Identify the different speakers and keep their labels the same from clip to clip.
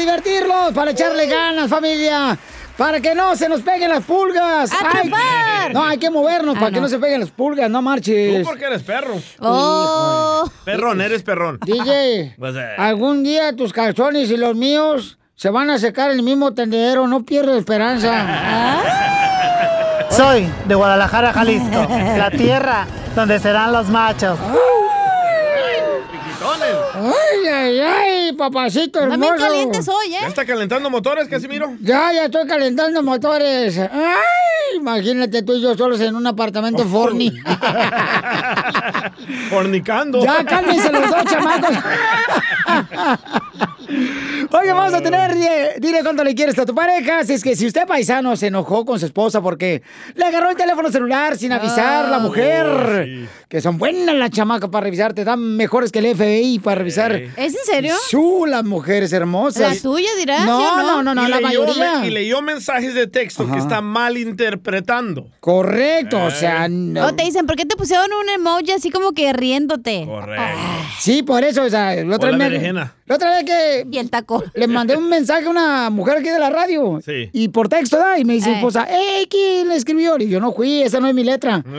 Speaker 1: divertirlos, para echarle ganas, familia. Para que no se nos peguen las pulgas. No, hay que movernos
Speaker 2: Ah,
Speaker 1: para que
Speaker 2: no.
Speaker 1: se peguen las pulgas, no marches.
Speaker 3: Tú porque eres perro.
Speaker 2: Oh.
Speaker 3: Perrón, eres perrón.
Speaker 1: DJ,
Speaker 3: Pues, eh.
Speaker 1: algún día tus calzones y los míos se van a secar en el mismo tendedero, no pierdas esperanza.
Speaker 4: Soy de Guadalajara, Jalisco, la tierra donde serán los machos.
Speaker 1: Ay, ay, ay, papacito hermoso.
Speaker 2: También calientes hoy,
Speaker 3: ¿Ya
Speaker 2: ¿eh?
Speaker 3: está calentando motores, Casimiro?
Speaker 1: Ya, ya estoy calentando motores. Ay, imagínate tú y yo solos en un apartamento forni.
Speaker 3: Fornicando.
Speaker 1: Ya, cálmense los dos chamacos. Oye, vamos a tener, dile, dile cuánto le quieres a tu pareja. Si es que si usted paisano se enojó con su esposa porque le agarró el teléfono celular sin avisar la mujer,
Speaker 3: Oh, sí.
Speaker 1: que son buenas las chamacas para revisar, te dan mejores que el FBI para revisar.
Speaker 2: ¿Es en serio?
Speaker 1: Su, las mujeres hermosas.
Speaker 2: ¿La tuya dirás?
Speaker 1: No,
Speaker 2: ¿sí o
Speaker 1: no, no, no,
Speaker 3: y,
Speaker 1: la
Speaker 3: leyó,
Speaker 1: mayoría.
Speaker 3: me- y leyó mensajes de texto
Speaker 1: Ajá.
Speaker 3: que está mal interpretando.
Speaker 1: Correcto, o sea, no.
Speaker 2: O te dicen, ¿por qué te pusieron un emoji así como que riéndote?
Speaker 3: Correcto.
Speaker 1: Sí, por eso, o sea, la otra,
Speaker 3: O la
Speaker 1: vez la otra vez que
Speaker 2: Y el taco.
Speaker 1: le mandé un mensaje a una mujer aquí de la radio.
Speaker 3: Sí.
Speaker 1: Y por texto, ¿da? Y me dice,
Speaker 2: Eh.
Speaker 1: esposa, ¡Ey, quién le escribió! Y yo no fui, esa no es mi letra.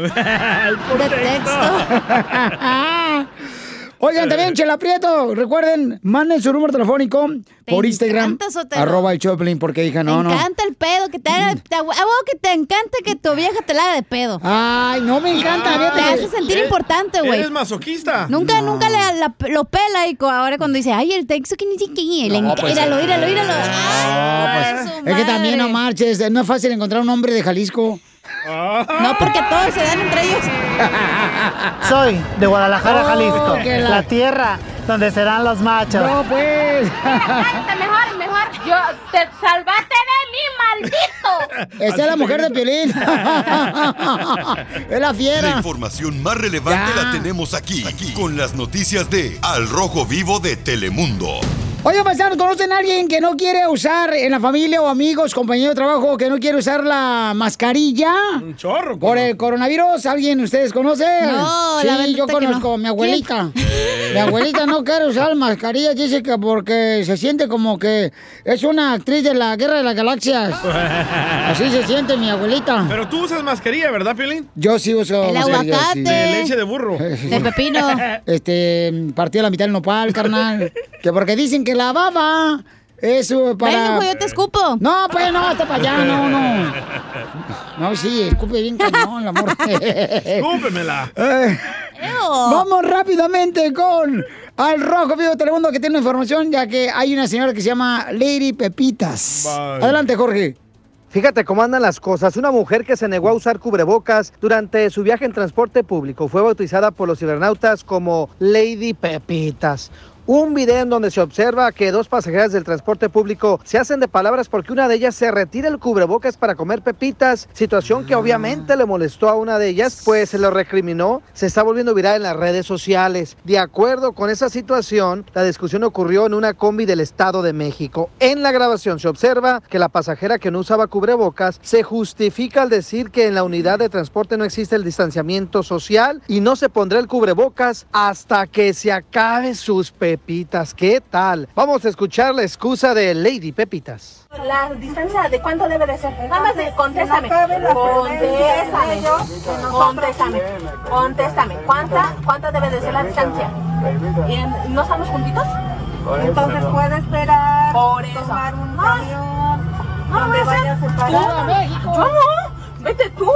Speaker 3: El por
Speaker 2: De
Speaker 3: texto.
Speaker 1: Ah. Oigan, también, Chela Prieto, recuerden, manden su número telefónico
Speaker 2: Te
Speaker 1: por Instagram,
Speaker 2: encanta, Sotelo.
Speaker 1: arroba el Choplin, porque hija, no, no.
Speaker 2: encanta el pedo, que te haga, te, a huevo que te encanta que tu vieja te la haga de pedo.
Speaker 1: Ay, no me encanta, fíjate
Speaker 2: te hace sentir
Speaker 3: ¿Eres-
Speaker 2: importante, güey.
Speaker 3: ¿Eres masoquista?
Speaker 2: Nunca, nunca le, la- lo pela y ahora cuando dice, ay, el texto que ni siquiera, le
Speaker 1: No, pues,
Speaker 2: míralo,
Speaker 1: eh.
Speaker 2: míralo.
Speaker 1: No,
Speaker 2: Ay,
Speaker 1: pues, es que también no marches, no es fácil encontrar un hombre de Jalisco.
Speaker 2: No, porque todos se dan entre ellos.
Speaker 4: Soy de Guadalajara,
Speaker 1: Oh,
Speaker 4: Jalisco,
Speaker 1: la-
Speaker 4: la tierra donde serán los machos.
Speaker 1: No, pues.
Speaker 5: mejor, mejor. Yo te salvaste de mí, maldito.
Speaker 1: Esa es la mujer de Piolín. es la
Speaker 6: La
Speaker 1: fiera.
Speaker 6: información más relevante
Speaker 1: Ya.
Speaker 6: la tenemos aquí, aquí, con las noticias de Al Rojo Vivo de Telemundo.
Speaker 1: Oye, paisanos, ¿conocen a alguien que no quiere usar en la familia o amigos, compañeros de trabajo, que no quiere usar la mascarilla?
Speaker 3: Un chorro.
Speaker 1: Por el coronavirus, ¿alguien ustedes conocen?
Speaker 2: No,
Speaker 1: sí,
Speaker 2: la verdad
Speaker 1: yo conozco
Speaker 2: no.
Speaker 1: a mi abuelita. Mi abuelita no quiere usar mascarilla, dice que porque se siente como que es una actriz de la Guerra de las Galaxias. Así se siente mi abuelita.
Speaker 3: Pero tú usas mascarilla, ¿verdad, Piolín?
Speaker 1: Yo sí uso
Speaker 2: El
Speaker 1: mascarilla,
Speaker 2: aguacate.
Speaker 1: sí.
Speaker 3: De leche de burro.
Speaker 2: De pepino.
Speaker 1: Este, partió la mitad del nopal, carnal. Que porque dicen que la baba es uh,
Speaker 2: Ven,
Speaker 1: para...
Speaker 2: hijo, yo te escupo.
Speaker 1: No, pues no, hasta para allá, no, no. No, sí, escupe bien cañón, el amor.
Speaker 3: Escúpemela.
Speaker 1: Eh. Vamos rápidamente con Al Rojo Vivo de Telemundo que tiene información, ya que hay una señora que se llama Lady Pepitas.
Speaker 3: Bye.
Speaker 1: Adelante, Jorge.
Speaker 7: Fíjate cómo andan las cosas. Una mujer que se negó a usar cubrebocas durante su viaje en transporte público fue bautizada por los cibernautas como Lady Pepitas. Un video en donde se observa que dos pasajeras del transporte público se hacen de palabras porque una de ellas se retira el cubrebocas para comer pepitas, situación que obviamente le molestó a una de ellas, pues se lo recriminó, se está volviendo viral en las redes sociales. De acuerdo con esa situación, la discusión ocurrió en una combi del Estado de México. En la grabación se observa que la pasajera que no usaba cubrebocas se justifica al decir que en la unidad de transporte no existe el distanciamiento social y no se pondrá el cubrebocas hasta que se acabe sus pepitas. ¿Qué tal? Vamos a escuchar la excusa de Lady Pepitas.
Speaker 5: La distancia de cuánto debe de ser. Nada más de, contéstame. Contéstame. Contéstame. Contéstame. ¿Cuánta, ¿Cuánta debe de ser la distancia? ¿Y en- ¿No estamos juntitos?
Speaker 8: Entonces puede esperar
Speaker 5: Por eso.
Speaker 8: tomar un
Speaker 5: No.
Speaker 8: camión
Speaker 5: No, no. Yo no. Vete tú.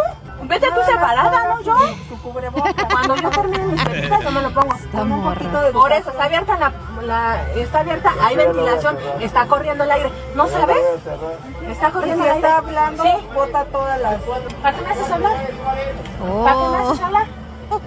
Speaker 5: Vete tú separada, no yo.
Speaker 8: Su cubrebocas.
Speaker 5: Cuando yo termine mis pepitas, yo me lo pongo.
Speaker 8: Con un poquito de
Speaker 5: Por eso, está abierta la, la- está abierta, hay ventilación, está corriendo el aire. ¿No sabes? Está corriendo el aire.
Speaker 8: está hablando,
Speaker 5: Sí.
Speaker 8: bota todas las...
Speaker 5: ¿Para qué me haces hablar? ¿Para qué me
Speaker 2: Oh.
Speaker 5: haces hablar?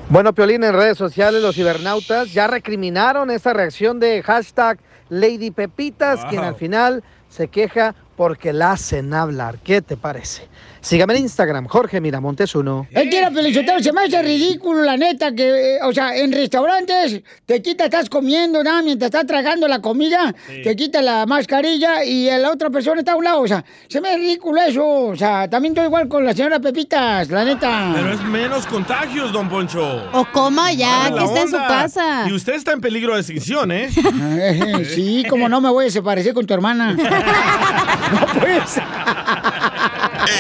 Speaker 7: Bueno, Piolín, en redes sociales los cibernautas ya recriminaron esta reacción de hashtag Lady Pepitas,
Speaker 3: Wow.
Speaker 7: quien al final se queja porque la hacen hablar. ¿Qué te parece? Sígame en Instagram, Jorge Miramontes 1.
Speaker 1: Es que Pelichotero, se me hace ridículo, la neta, que, eh, o sea, en restaurantes te quita, estás comiendo, nada, mientras estás tragando la comida, te quita la mascarilla y la otra persona está a un lado, o sea, se me hace ridículo eso, o sea, también estoy igual con la señora Pepitas, la neta.
Speaker 3: Pero es menos contagios, don Poncho.
Speaker 2: O coma ya, que
Speaker 3: la
Speaker 2: está en su casa.
Speaker 3: Y usted está en peligro de extinción, ¿eh?
Speaker 1: sí, como no me voy a separar con tu hermana. no pues.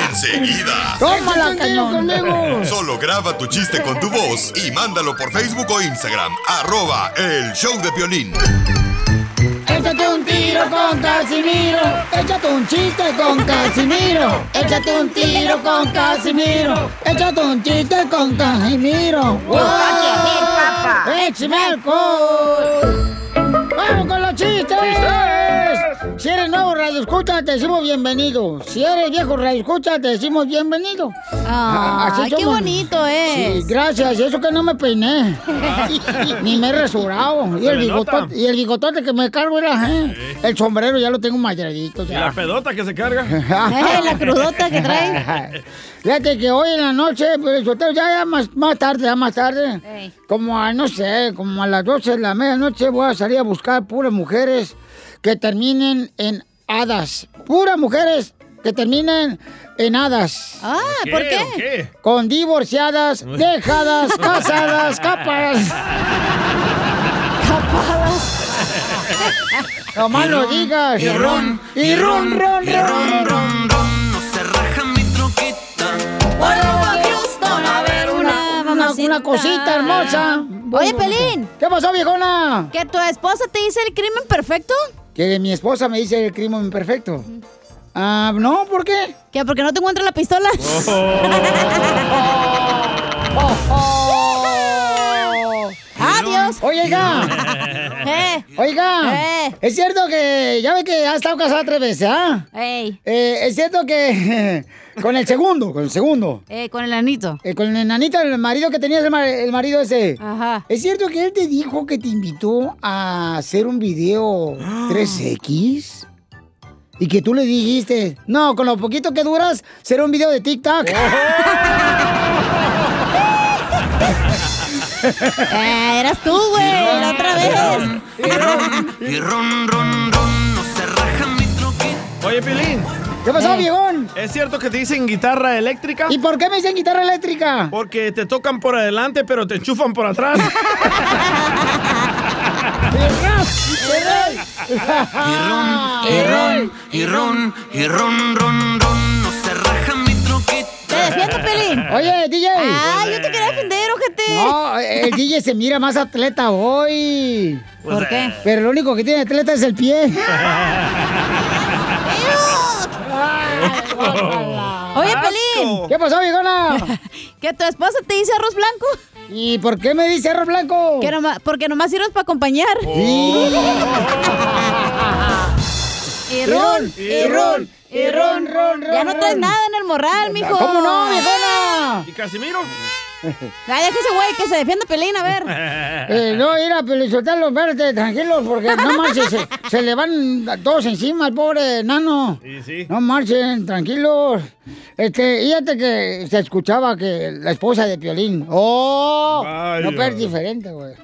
Speaker 6: Enseguida.
Speaker 1: Tómala, cañón. conmigo.
Speaker 6: Solo graba tu chiste con tu voz y mándalo por Facebook o Instagram. Arroba el show de violín.
Speaker 1: Échate un tiro con Casimiro. Échate un chiste con Casimiro. Échate un tiro con Casimiro. Échate un chiste con Casimiro. ¡Wow! ¡Échame alcohol! ¡Vamos con los chistes! Radio escucha, te decimos bienvenido. Si eres viejo radio escucha, te decimos bienvenido. Ah,
Speaker 2: Ay, qué bonito es.
Speaker 1: Sí, gracias. Y eso que no me peiné. Ni me he rasurado. Y el, bigotote, y el bigotote que me cargo era, ¿eh? El sombrero ya lo tengo mayadito.
Speaker 3: Y la pedota que se carga.
Speaker 2: Eh, la crudota que trae.
Speaker 1: Fíjate que hoy en la noche, pues, ya, ya más, más tarde, ya más tarde, como a, no sé, como a las 12 de la medianoche voy a salir a buscar puras mujeres que terminen en hadas. Puras mujeres que terminen en hadas.
Speaker 2: Ah, ¿por
Speaker 3: ¿Qué?
Speaker 1: Con divorciadas, dejadas, casadas, capas. No más lo digas. Y ron, y ron, ron, ron, ron.
Speaker 2: A ver, una
Speaker 1: Una, cosita hermosa.
Speaker 2: Oye, Pelín,
Speaker 1: ¿Qué pasó, viejona?
Speaker 2: ¿que tu esposa te dice el crimen perfecto?
Speaker 1: Que mi esposa me dice el crimen perfecto. Ah, no, ¿por qué?
Speaker 2: ¿Que porque no te encuentra la pistola? ¡Adiós!
Speaker 1: Oiga,
Speaker 2: ¡Eh!
Speaker 1: oiga.
Speaker 2: Eh.
Speaker 1: Es cierto que ya ve que ha estado casada tres veces, ¿ah?
Speaker 2: ¡Ey!
Speaker 1: Eh, es cierto que con el segundo, con el segundo.
Speaker 2: Eh, con el anito.
Speaker 1: Eh, con el nanito, el marido que tenías, el, el marido ese.
Speaker 2: Ajá.
Speaker 1: ¿Es cierto que él te dijo que te invitó a hacer un video 3X? Y que tú le dijiste, no, con lo poquito que duras, será un video de TikTok.
Speaker 2: Eh, eras tú, güey, la otra vez.
Speaker 3: Oye, Pilín,
Speaker 1: ¿Qué pasó,
Speaker 2: Eh.
Speaker 1: viejón?
Speaker 3: ¿es cierto que te dicen guitarra eléctrica?
Speaker 1: ¿Y por qué me dicen guitarra eléctrica?
Speaker 3: Porque te tocan por adelante, pero te enchufan por atrás.
Speaker 2: Te defiendo, Pelín.
Speaker 1: Oye, DJ.
Speaker 2: Ah, yo te quería defender, ojete.
Speaker 1: No, el DJ se mira más atleta hoy.
Speaker 2: ¿Por qué?
Speaker 1: Pero lo único que tiene atleta es el pie.
Speaker 2: Oye, Pelín,
Speaker 1: ¿Qué pasó, viejona?
Speaker 2: que tu esposa te dice arroz blanco.
Speaker 1: ¿Y por qué me dice arroz blanco?
Speaker 2: Que nomás, porque nomás sirves para acompañar.
Speaker 1: Sí.
Speaker 2: Y ron,
Speaker 1: y ron, y ron, ron, ron.
Speaker 2: Ya no traes nada en el morral, mijo.
Speaker 1: ¿Cómo no, viejona?
Speaker 3: ¿Y Casimiro?
Speaker 2: Ay, déjese, güey, que se defienda Pelín, a ver.
Speaker 1: Eh, no, mira, Pelizotelo, espérate, tranquilos, porque no marchen, se, se le van todos encima al pobre nano.
Speaker 3: Sí, sí.
Speaker 1: No marchen, tranquilos. Este, fíjate que se escuchaba que la esposa de Piolín. ¡Oh!
Speaker 3: Vaya.
Speaker 1: No, pero es diferente, güey.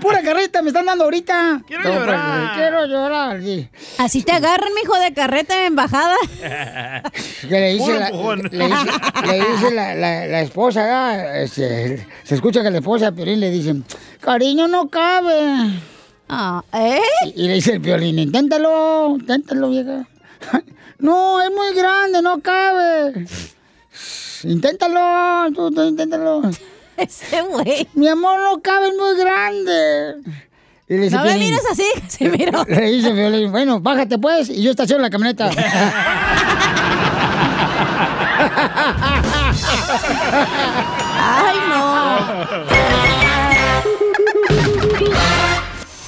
Speaker 1: Pura carreta me están dando ahorita.
Speaker 3: Quiero llorar.
Speaker 1: Quiero llorar, sí.
Speaker 2: Así te agarran, mijo, de carreta en bajada.
Speaker 1: Que le dice
Speaker 3: Puro
Speaker 1: la, le dice, le dice la, la- la esposa, Este, se escucha que la esposa de Piolín le dice, cariño, no cabe.
Speaker 2: Ah, ¿Eh?
Speaker 1: Y, y le dice el Piolín, inténtalo, inténtalo, vieja. No, es muy grande, no cabe. Inténtalo, tú, tú inténtalo.
Speaker 2: Ese güey.
Speaker 1: Mi amor, no cabe, es muy grande. Y le dice
Speaker 2: No me
Speaker 1: Piolín-
Speaker 2: mires así, se miró.
Speaker 1: Le dice Piolín, bueno, bájate pues, y yo estaciono la camioneta.
Speaker 2: Ay, no.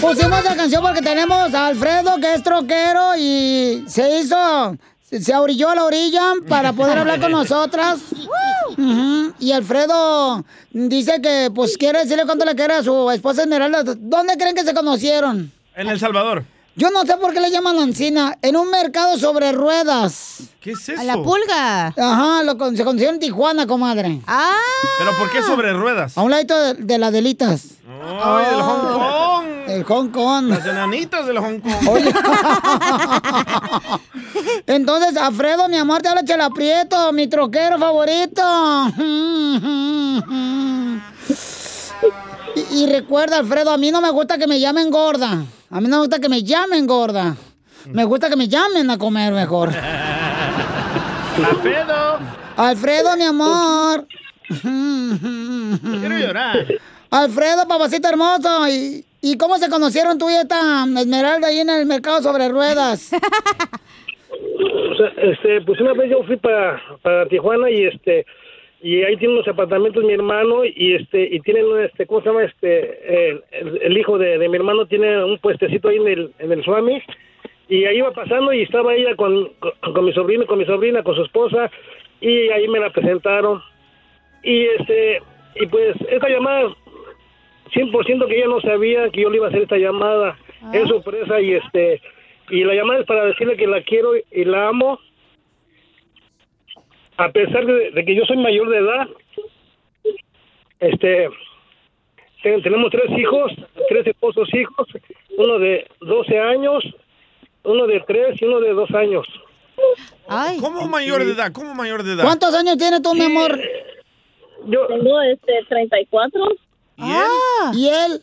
Speaker 1: Pusimos la canción porque tenemos a Alfredo, que es troquero, y se hizo, se orilló a la orilla para poder hablar con nosotras. Ujú, Y Alfredo dice que, pues, quiere decirle cuánto le quiere a su esposa Esmeralda. ¿Dónde creen que se conocieron?
Speaker 3: En El Salvador.
Speaker 1: Yo no sé por qué le llaman Ancina. En un mercado sobre ruedas.
Speaker 3: ¿Qué es eso?
Speaker 1: A la pulga. Ajá, lo, con- se conocieron en Tijuana, comadre.
Speaker 2: Ah.
Speaker 3: ¿Pero por qué sobre ruedas?
Speaker 1: A un ladito de, de las delitas.
Speaker 3: ¡Ay, del Hong Kong!
Speaker 1: El Hong Kong.
Speaker 3: Las enanitas del Hong Kong.
Speaker 1: Oye. Entonces, Alfredo, mi amor, te habla Chela Prieto, mi troquero favorito. Y, y recuerda, Alfredo, a mí no me gusta que me llamen gorda. A mí no me gusta que me llamen gorda. Me gusta que me llamen a comer mejor.
Speaker 3: Alfredo.
Speaker 1: Alfredo, mi amor.
Speaker 3: Quiero llorar.
Speaker 1: Alfredo, papacito hermoso. ¿Y, y cómo se conocieron tú y esta Esmeralda ahí en el mercado sobre ruedas?
Speaker 9: O sea, este, pues una vez yo fui para, para Tijuana y este y ahí tienen unos apartamentos mi hermano y este y tienen un, este cómo se llama este el, el- el hijo de, de mi hermano tiene un puestecito ahí en el en el Swami y ahí iba pasando y estaba ella con, con, con mi sobrino con mi sobrina con su esposa y ahí me la presentaron y este y pues esta llamada 100% que ella no sabía que yo le iba a hacer esta llamada es sorpresa y este y la llamada es para decirle que la quiero y la amo a pesar de, de que yo soy mayor de edad este ten- tenemos tres hijos tres esposos hijos uno de 12 años uno de 3 y uno de 2 años
Speaker 3: ¿Cómo mayor de edad? ¿Cómo mayor de edad?
Speaker 1: ¿Cuántos años tiene tu mi amor?
Speaker 9: Yo
Speaker 10: tengo este 34.
Speaker 1: Ah. ¿Y él?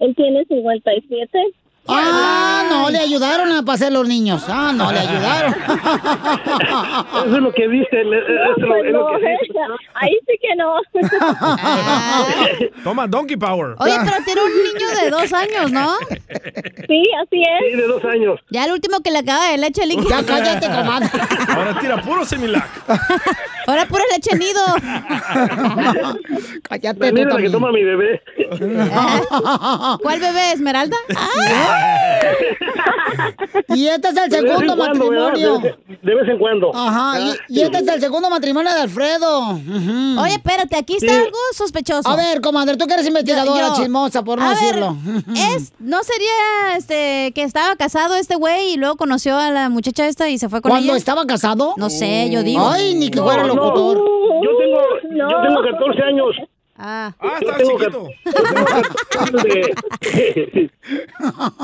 Speaker 10: Él tiene 57.
Speaker 1: Ah, no, le ayudaron a pasar los niños. Ah, no, le ayudaron.
Speaker 9: Eso es lo que dice. Eso es lo, es lo que dice.
Speaker 10: Ahí sí que no.
Speaker 3: Toma, Donkey Power.
Speaker 2: Oye, pero tiene un niño de dos años, ¿no?
Speaker 10: Sí, así es.
Speaker 9: Sí, de dos años.
Speaker 2: Ya el último que le acaba de leche líquida.
Speaker 1: Ya cállate, comadre.
Speaker 3: Ahora tira puro Similac.
Speaker 2: Ahora pura leche nido.
Speaker 1: Cállate,
Speaker 9: niña la que toma mi bebé.
Speaker 2: ¿Cuál bebé, Esmeralda?
Speaker 1: Y este es el
Speaker 9: De
Speaker 1: segundo matrimonio.
Speaker 9: De, de vez en cuando.
Speaker 1: Ajá, y, y este es el segundo matrimonio de Alfredo.
Speaker 2: Oye, espérate, aquí está
Speaker 1: Sí.
Speaker 2: algo sospechoso.
Speaker 1: A ver, comadre, tú que eres investigadora
Speaker 2: Yo- yo-
Speaker 1: chismosa, por no
Speaker 2: A ver,
Speaker 1: decirlo.
Speaker 2: es, ¿No sería este que estaba casado este güey y luego conoció a la muchacha esta y se fue con
Speaker 1: ¿Cuando
Speaker 2: ella?
Speaker 1: estaba casado?
Speaker 2: No sé, yo digo.
Speaker 1: Ay, ni que
Speaker 9: No,
Speaker 1: fuera
Speaker 9: no.
Speaker 1: locutor.
Speaker 9: Yo tengo, yo tengo 14 años.
Speaker 2: Ah.
Speaker 3: Ah,
Speaker 9: Yo
Speaker 3: está
Speaker 9: tengo
Speaker 3: chiquito.
Speaker 9: de-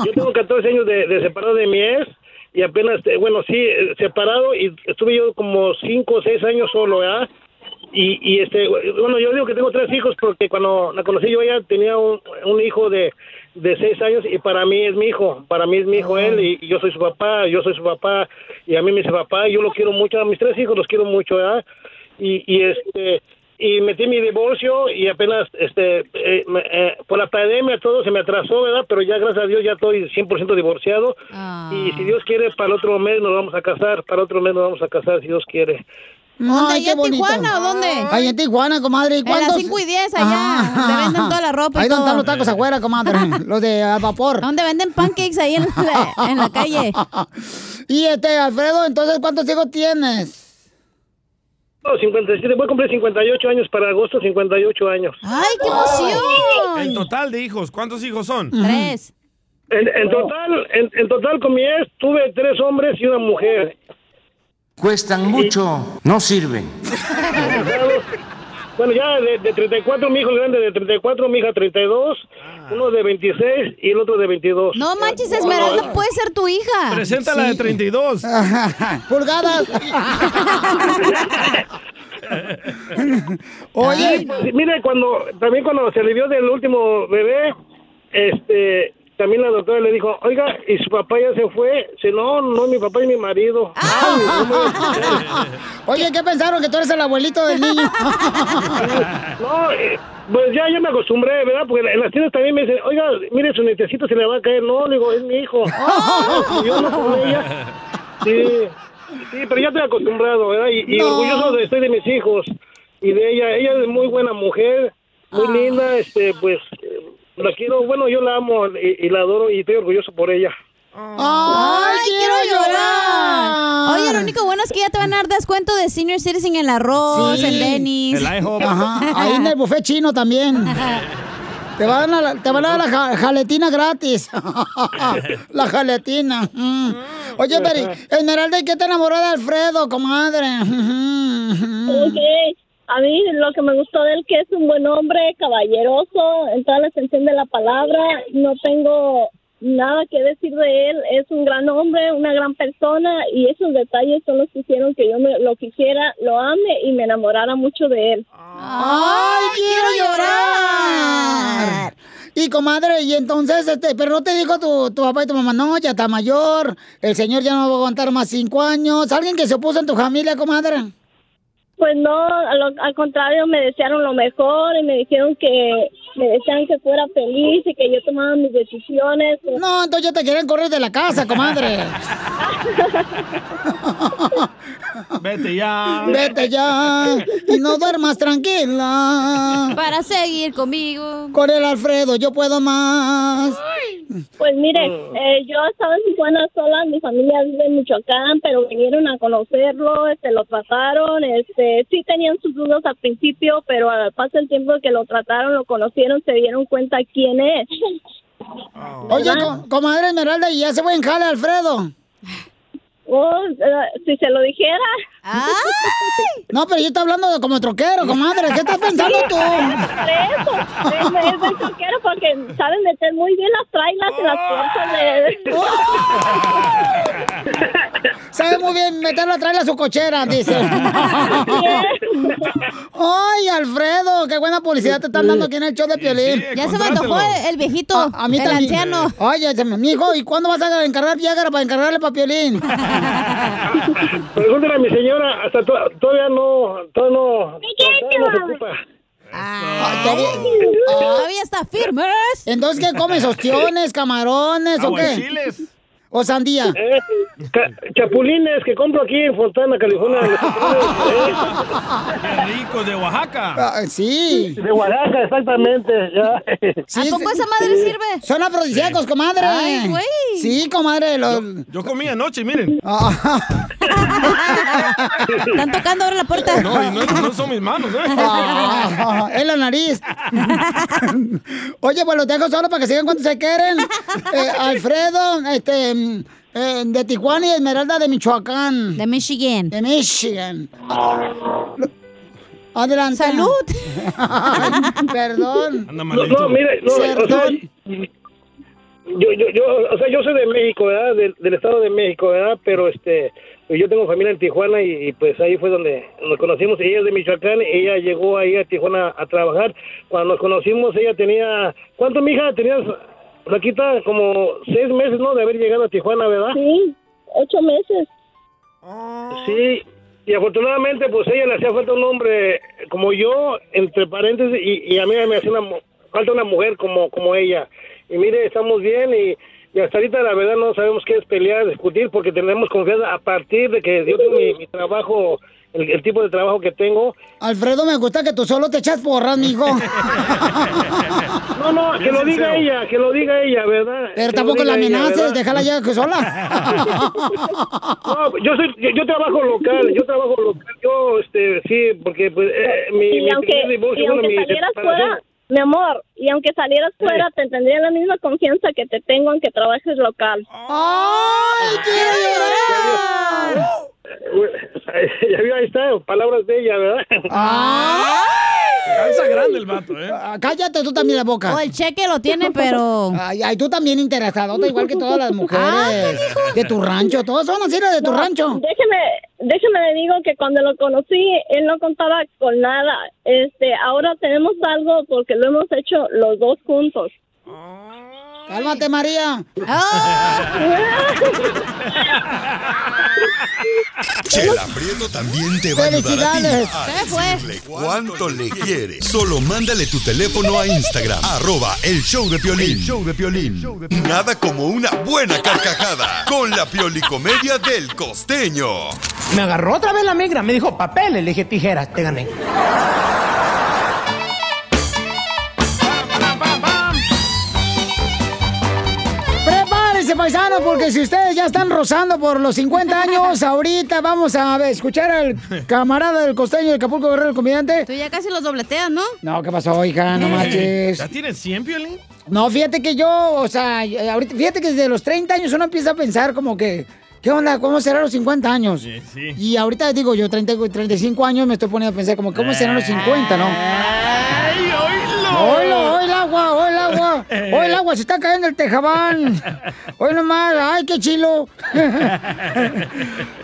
Speaker 9: yo tengo 14 años de, de separado de mi ex y apenas, eh, bueno, sí, eh, separado y estuve yo como 5 o 6 años solo, ¿verdad? Y, y este, bueno, yo digo que tengo tres hijos porque cuando la conocí yo ella tenía un, un hijo de, de 6 años y para mí es mi hijo, para mí es mi hijo él y, y yo soy su papá, yo soy su papá y a mí me dice papá, yo lo quiero mucho, a mis tres hijos los quiero mucho, ¿verdad? Y, y este y metí mi divorcio y apenas este eh, me- eh, por la pandemia todo se me atrasó verdad pero ya gracias a Dios ya estoy 100% divorciado y si Dios quiere para el otro mes nos vamos a casar para el otro mes nos vamos a casar si Dios quiere
Speaker 2: ¿Dónde?
Speaker 1: Ay,
Speaker 2: ¿Allá en
Speaker 1: bonito.
Speaker 2: Tijuana o dónde?
Speaker 1: Ahí en Tijuana, comadre. ¿Y
Speaker 2: En las
Speaker 1: cuántos?
Speaker 2: 5 y 10 allá, donde venden toda la ropa y
Speaker 1: Ahí donde están los tacos afuera, comadre. los de al vapor.
Speaker 2: Donde venden pancakes ahí en la, en la calle.
Speaker 1: Y este, Alfredo, entonces, ¿cuántos hijos tienes?
Speaker 9: No, 57 voy a cumplir 58 años para agosto 58 años
Speaker 2: ¡Ay, qué emoción!
Speaker 3: En total de hijos, ¿cuántos hijos son?
Speaker 2: Tres.
Speaker 9: en, en total en, en total con mi ex tuve tres hombres y una mujer
Speaker 11: Cuestan mucho, no sirven.
Speaker 9: Bueno, ya de, de 34, mi hijo grande de 34, mi hija 32, uno de 26 y el otro de 22.
Speaker 2: No manches, Esmeralda, puede ser tu hija.
Speaker 3: Preséntala de 32.
Speaker 1: Pulgadas.
Speaker 9: Oye, pues, mire, cuando también cuando se alivió del último bebé, este, también la doctora le dijo, oiga, ¿y su papá ya se fue? Dice, no, no, mi papá y mi marido. Ay, no.
Speaker 1: Oye, ¿qué pensaron? Que tú eres el abuelito del niño.
Speaker 9: No, eh, pues ya, ya me acostumbré, ¿verdad? Porque en las tiendas también me dicen, oiga, mire, su necesito se le va a caer. No, le digo, es mi hijo. Y yo no con ella. Sí, sí, pero ya estoy acostumbrado, ¿verdad? Y, y
Speaker 1: No.
Speaker 9: orgulloso de, estoy de mis hijos y de ella. Ella es muy buena mujer, muy linda, este, pues, la quiero, bueno, yo la amo y, y la adoro y estoy orgulloso por ella.
Speaker 1: ¡Ay, quiero llorar!
Speaker 2: Oye, lo único bueno es que ya te van a dar descuento de Senior Citizen en el arroz,
Speaker 1: Sí.
Speaker 2: en Denny's.
Speaker 3: El IHOP.
Speaker 1: Ajá, ahí en el buffet chino también. Te van a, la- te van a dar la ja- jaletina gratis. la jaletina. Mm. Oye, Peri, Esmeralda, ¿y qué te enamoró de Alfredo, comadre?
Speaker 12: Ok, a mí lo que me gustó de él que es un buen hombre, caballeroso, en toda la extensión de la palabra. No tengo nada que decir de él. Es un gran hombre, una gran persona y esos detalles son los que hicieron que yo me, lo quisiera, lo ame y me enamorara mucho de él.
Speaker 1: ¡Ay, quiero llorar! Y comadre, y entonces, este, pero no te dijo tu, tu papá y tu mamá, no, ya está mayor, el señor ya no va a aguantar más cinco años. ¿Alguien que se opuso en tu familia, comadre?
Speaker 12: Pues no, a lo- al contrario, me desearon lo mejor y me dijeron que me deseaban que fuera feliz y que yo tomara mis decisiones.
Speaker 1: No, entonces ya te quieren correr de la casa, comadre.
Speaker 3: Vete ya.
Speaker 1: Vete ya y no duermas tranquila.
Speaker 2: Para seguir conmigo.
Speaker 1: Con el Alfredo, yo puedo más.
Speaker 12: Pues mire, eh, yo estaba en Tijuana sola, mi familia vive en Michoacán, pero vinieron a conocerlo, este, lo trataron, este, sí tenían sus dudas al principio, pero al paso del tiempo que lo trataron, lo conocieron, se dieron cuenta quién es.
Speaker 1: Oye, co- comadre Esmeralda, ¿y ya se fue en jale, Alfredo?
Speaker 12: Oh, eh, si se lo dijera.
Speaker 1: No, pero yo estoy hablando de como troquero, comadre. ¿Qué estás pensando tú?
Speaker 12: Por eso, es, es del troquero porque saben meter muy bien las trailas y las fuerzas de...
Speaker 1: Sabe muy bien meterlo atrás de su cochera, dice. Ay, Alfredo, qué buena publicidad te están dando aquí en el show de Piolín.
Speaker 2: Ya se me antojó el, viejito,
Speaker 1: A, a mí
Speaker 2: el
Speaker 1: también.
Speaker 2: anciano.
Speaker 1: Oye, mijo, ¿y cuándo vas a encargar Viagra para encargarle para Piolín?
Speaker 9: Pregúntale a mi señora, hasta to- todavía no, todavía no, todavía no se ocupa.
Speaker 2: Todavía está firme.
Speaker 1: Entonces, ¿qué comes? ¿Ostiones, camarones o qué?
Speaker 3: Aguachiles.
Speaker 1: ¿O sandía?
Speaker 9: Eh, ca- chapulines que compro aquí en Fontana, California.
Speaker 3: Qué rico, de Oaxaca.
Speaker 1: Ah, sí.
Speaker 9: De Oaxaca, exactamente. Ya.
Speaker 2: ¿A poco esa madre sirve?
Speaker 1: Son afrodisíacos, comadre.
Speaker 2: Ay, güey.
Speaker 1: Sí, comadre. los-
Speaker 3: Yo comí anoche, miren.
Speaker 2: Están tocando ahora la puerta.
Speaker 3: No, y no, no son mis manos, ¿eh?
Speaker 1: Ah, en la nariz. Oye, pues los dejo solo para que sigan cuando se quieren. Eh, Alfredo, este, eh, de Tijuana y Esmeralda de Michoacán.
Speaker 2: De Michigan.
Speaker 1: De Michigan. Adelante.
Speaker 2: Salud.
Speaker 1: Ay, perdón.
Speaker 3: Anda
Speaker 9: No, no, mire, no, o sea, yo, yo, yo, o sea, yo soy de México, ¿verdad? Del, del Estado de México, ¿verdad? Pero este, yo tengo familia en Tijuana y, y, pues ahí fue donde nos conocimos. Ella es de Michoacán, ella llegó ahí a Tijuana a trabajar. Cuando nos conocimos, ella tenía, ¿cuánto, mija? Tenías, Flaquita, como seis meses, ¿no? De haber llegado a Tijuana, ¿verdad?
Speaker 12: Sí, ocho meses.
Speaker 9: Sí, y afortunadamente, pues ella le hacía falta un hombre como yo, entre paréntesis, y, y a mí me hacía una, falta una mujer como, como ella. Y mire, estamos bien y, y hasta ahorita la verdad no sabemos qué es pelear, discutir, porque tenemos confianza a partir de que yo tengo mi, mi trabajo, el, el tipo de trabajo que tengo.
Speaker 1: Alfredo, me gusta que tú solo te echas porras, mijo.
Speaker 9: No, no, que lo diga ella, que lo diga ella, ¿verdad?
Speaker 1: Pero
Speaker 9: Que
Speaker 1: tampoco la
Speaker 9: ella,
Speaker 1: amenaces, déjala ya que sola.
Speaker 9: No, yo soy, yo, yo trabajo local, yo trabajo local, yo, este, sí, porque pues, eh, mi,
Speaker 12: Y
Speaker 9: mi
Speaker 12: aunque,
Speaker 9: primer divorcio,
Speaker 12: y
Speaker 9: bueno,
Speaker 12: aunque salieras fuera, mi amor, y aunque salieras fuera, te tendría la misma confianza que te tengo aunque trabajes local.
Speaker 1: ¡Ay, quiero llorar!
Speaker 9: Ya vio, ahí está, palabras de ella, ¿verdad?
Speaker 3: Calza grande el vato, ¿eh?
Speaker 1: Ah, Cállate tú también la boca.
Speaker 2: O el cheque lo tiene, pero.
Speaker 1: Ay, ay, tú también interesadota, igual que todas las mujeres de tu rancho. Todas son así de tu
Speaker 12: No,
Speaker 1: rancho.
Speaker 12: Déjeme, déjeme le digo que cuando lo conocí, él no contaba con nada. Este, ahora tenemos algo porque lo hemos hecho los dos juntos.
Speaker 1: Cálmate, María.
Speaker 6: Chela Prieto también te va a ayudar a ti
Speaker 1: ¡Felicidades!
Speaker 6: a decirle cuánto le quieres. Solo mándale tu teléfono a Instagram, arroba el show de Piolín.
Speaker 13: El
Speaker 6: show de Piolín. Nada como una buena carcajada con la piolicomedia del costeño.
Speaker 14: Me agarró otra vez la migra, me dijo papeles, le dije tijeras, te gané.
Speaker 1: Paisanos, porque si ustedes ya están rozando por los 50 años, ahorita vamos a ver, escuchar al camarada del costeño de Acapulco Guerrero, el comediante.
Speaker 2: Tú ya casi los dobleteas, ¿no?
Speaker 1: No, ¿qué pasó, hija? No marches.
Speaker 3: ¿Ya tienes 100, Piolín?
Speaker 1: No, fíjate que yo, o sea, ahorita, fíjate que desde los 30 años uno empieza a pensar como que, ¿qué onda? ¿Cómo serán los 50 años?
Speaker 3: Sí, sí.
Speaker 1: Y ahorita digo, yo 30, 35 años me estoy poniendo a pensar como, ¿cómo serán los 50, no?
Speaker 3: ¡Ay, oílo!
Speaker 1: ¡Oílo, agua! ¡Oí el agua! ¡Se está cayendo el tejabán! ¡Oí nomás! ¡Ay, qué chilo!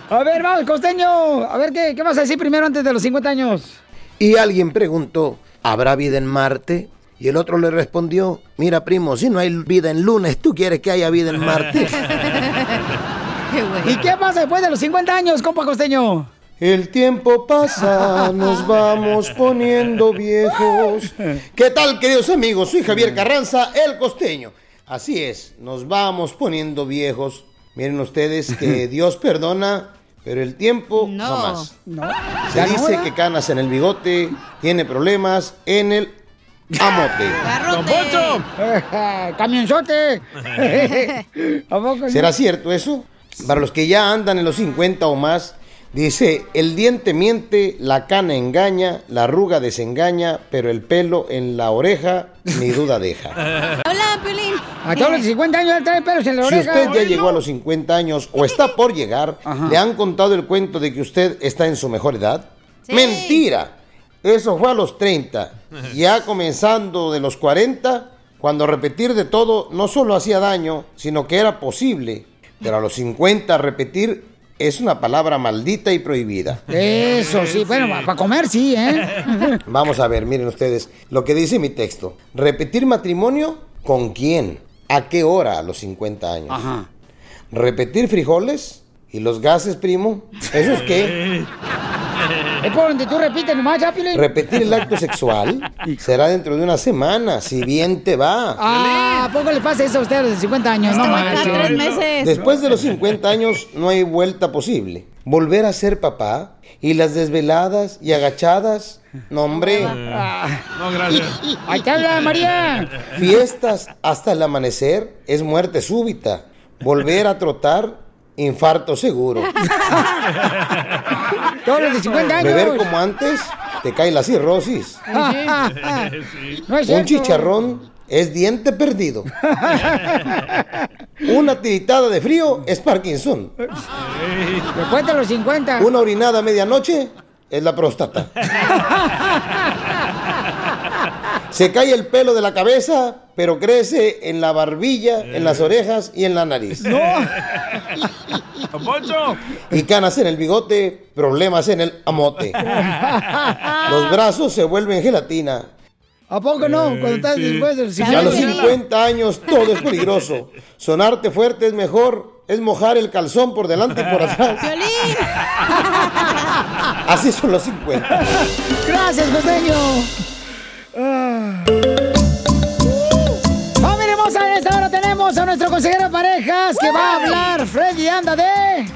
Speaker 1: a ver, vamos, costeño. A ver, ¿qué, ¿qué vas a decir primero antes de los 50 años?
Speaker 13: Y alguien preguntó, ¿habrá vida en Marte? Y el otro le respondió, mira primo, si no hay vida en lunes, ¿tú quieres que haya vida en Marte?
Speaker 1: ¿Y qué pasa después de los 50 años, compa costeño?
Speaker 13: El tiempo pasa, nos vamos poniendo viejos. ¿Qué tal, queridos amigos? Soy Javier Carranza, el costeño. Así es, nos vamos poniendo viejos. Miren ustedes que Dios perdona, pero el tiempo jamás.
Speaker 1: No.
Speaker 13: Se dice que canas en el bigote, tiene problemas en el amote.
Speaker 1: ¡Don Poncho! ¡Camionzote! ¿A poco no?
Speaker 13: ¿Será cierto eso? Para los que ya andan en los 50 o más, dice, el diente miente, la cana engaña, la arruga desengaña, pero el pelo en la oreja ni duda deja.
Speaker 2: Hola, Piolín.
Speaker 1: A todos los 50 años trae pelos en la
Speaker 13: Si
Speaker 1: oreja.
Speaker 13: usted ya llegó a los 50 años o está por llegar, ¿le han contado el cuento de que usted está en su mejor edad? Mentira. Eso fue a los 30. Ya comenzando de los 40, cuando repetir de todo no solo hacía daño, sino que era posible. Pero a los 50 repetir es una palabra maldita y prohibida.
Speaker 1: Eso, sí. Bueno, para comer sí, ¿eh?
Speaker 13: Vamos a ver, miren ustedes lo que dice mi texto. Repetir matrimonio con quién, a qué hora a los 50 años.
Speaker 1: Ajá.
Speaker 13: Repetir frijoles y los gases, primo. ¿Eso es qué?
Speaker 1: Es por donde tú repites nomás, ya, Piolín.
Speaker 13: Repetir el acto sexual será dentro de una semana, si bien te va.
Speaker 1: Ah, ¿a poco le pasa eso a usted a los 50 años? No manches.
Speaker 13: Después de los 50 años no hay vuelta posible. Volver a ser papá y las desveladas y agachadas, no hombre.
Speaker 3: No, gracias.
Speaker 1: Ahí te habla, María.
Speaker 13: Fiestas hasta el amanecer es muerte súbita. Volver a trotar, infarto seguro.
Speaker 1: Todos los de 50 años.
Speaker 13: Beber como antes, te cae la cirrosis.
Speaker 1: No es
Speaker 13: Un chicharrón es diente perdido. Una tiritada de frío es Parkinson.
Speaker 1: Después de los 50.
Speaker 13: Una orinada a medianoche es la próstata. Se cae el pelo de la cabeza, pero crece en la barbilla, en las orejas y en la nariz.
Speaker 3: ¡Don Poncho!
Speaker 13: Y canas en el bigote, problemas en el amote. Los brazos se vuelven gelatina.
Speaker 1: ¿A poco no? Cuando estás después de los
Speaker 13: Y a los
Speaker 1: 50.
Speaker 13: 50 años todo es peligroso. Sonarte fuerte es mejor, es mojar el calzón por delante y por atrás. Así son los 50.
Speaker 1: Gracias, costeño. Ah. ¡Familia hermosa! En esta hora tenemos a nuestro consejero de parejas que va a hablar. Freddy, anda de...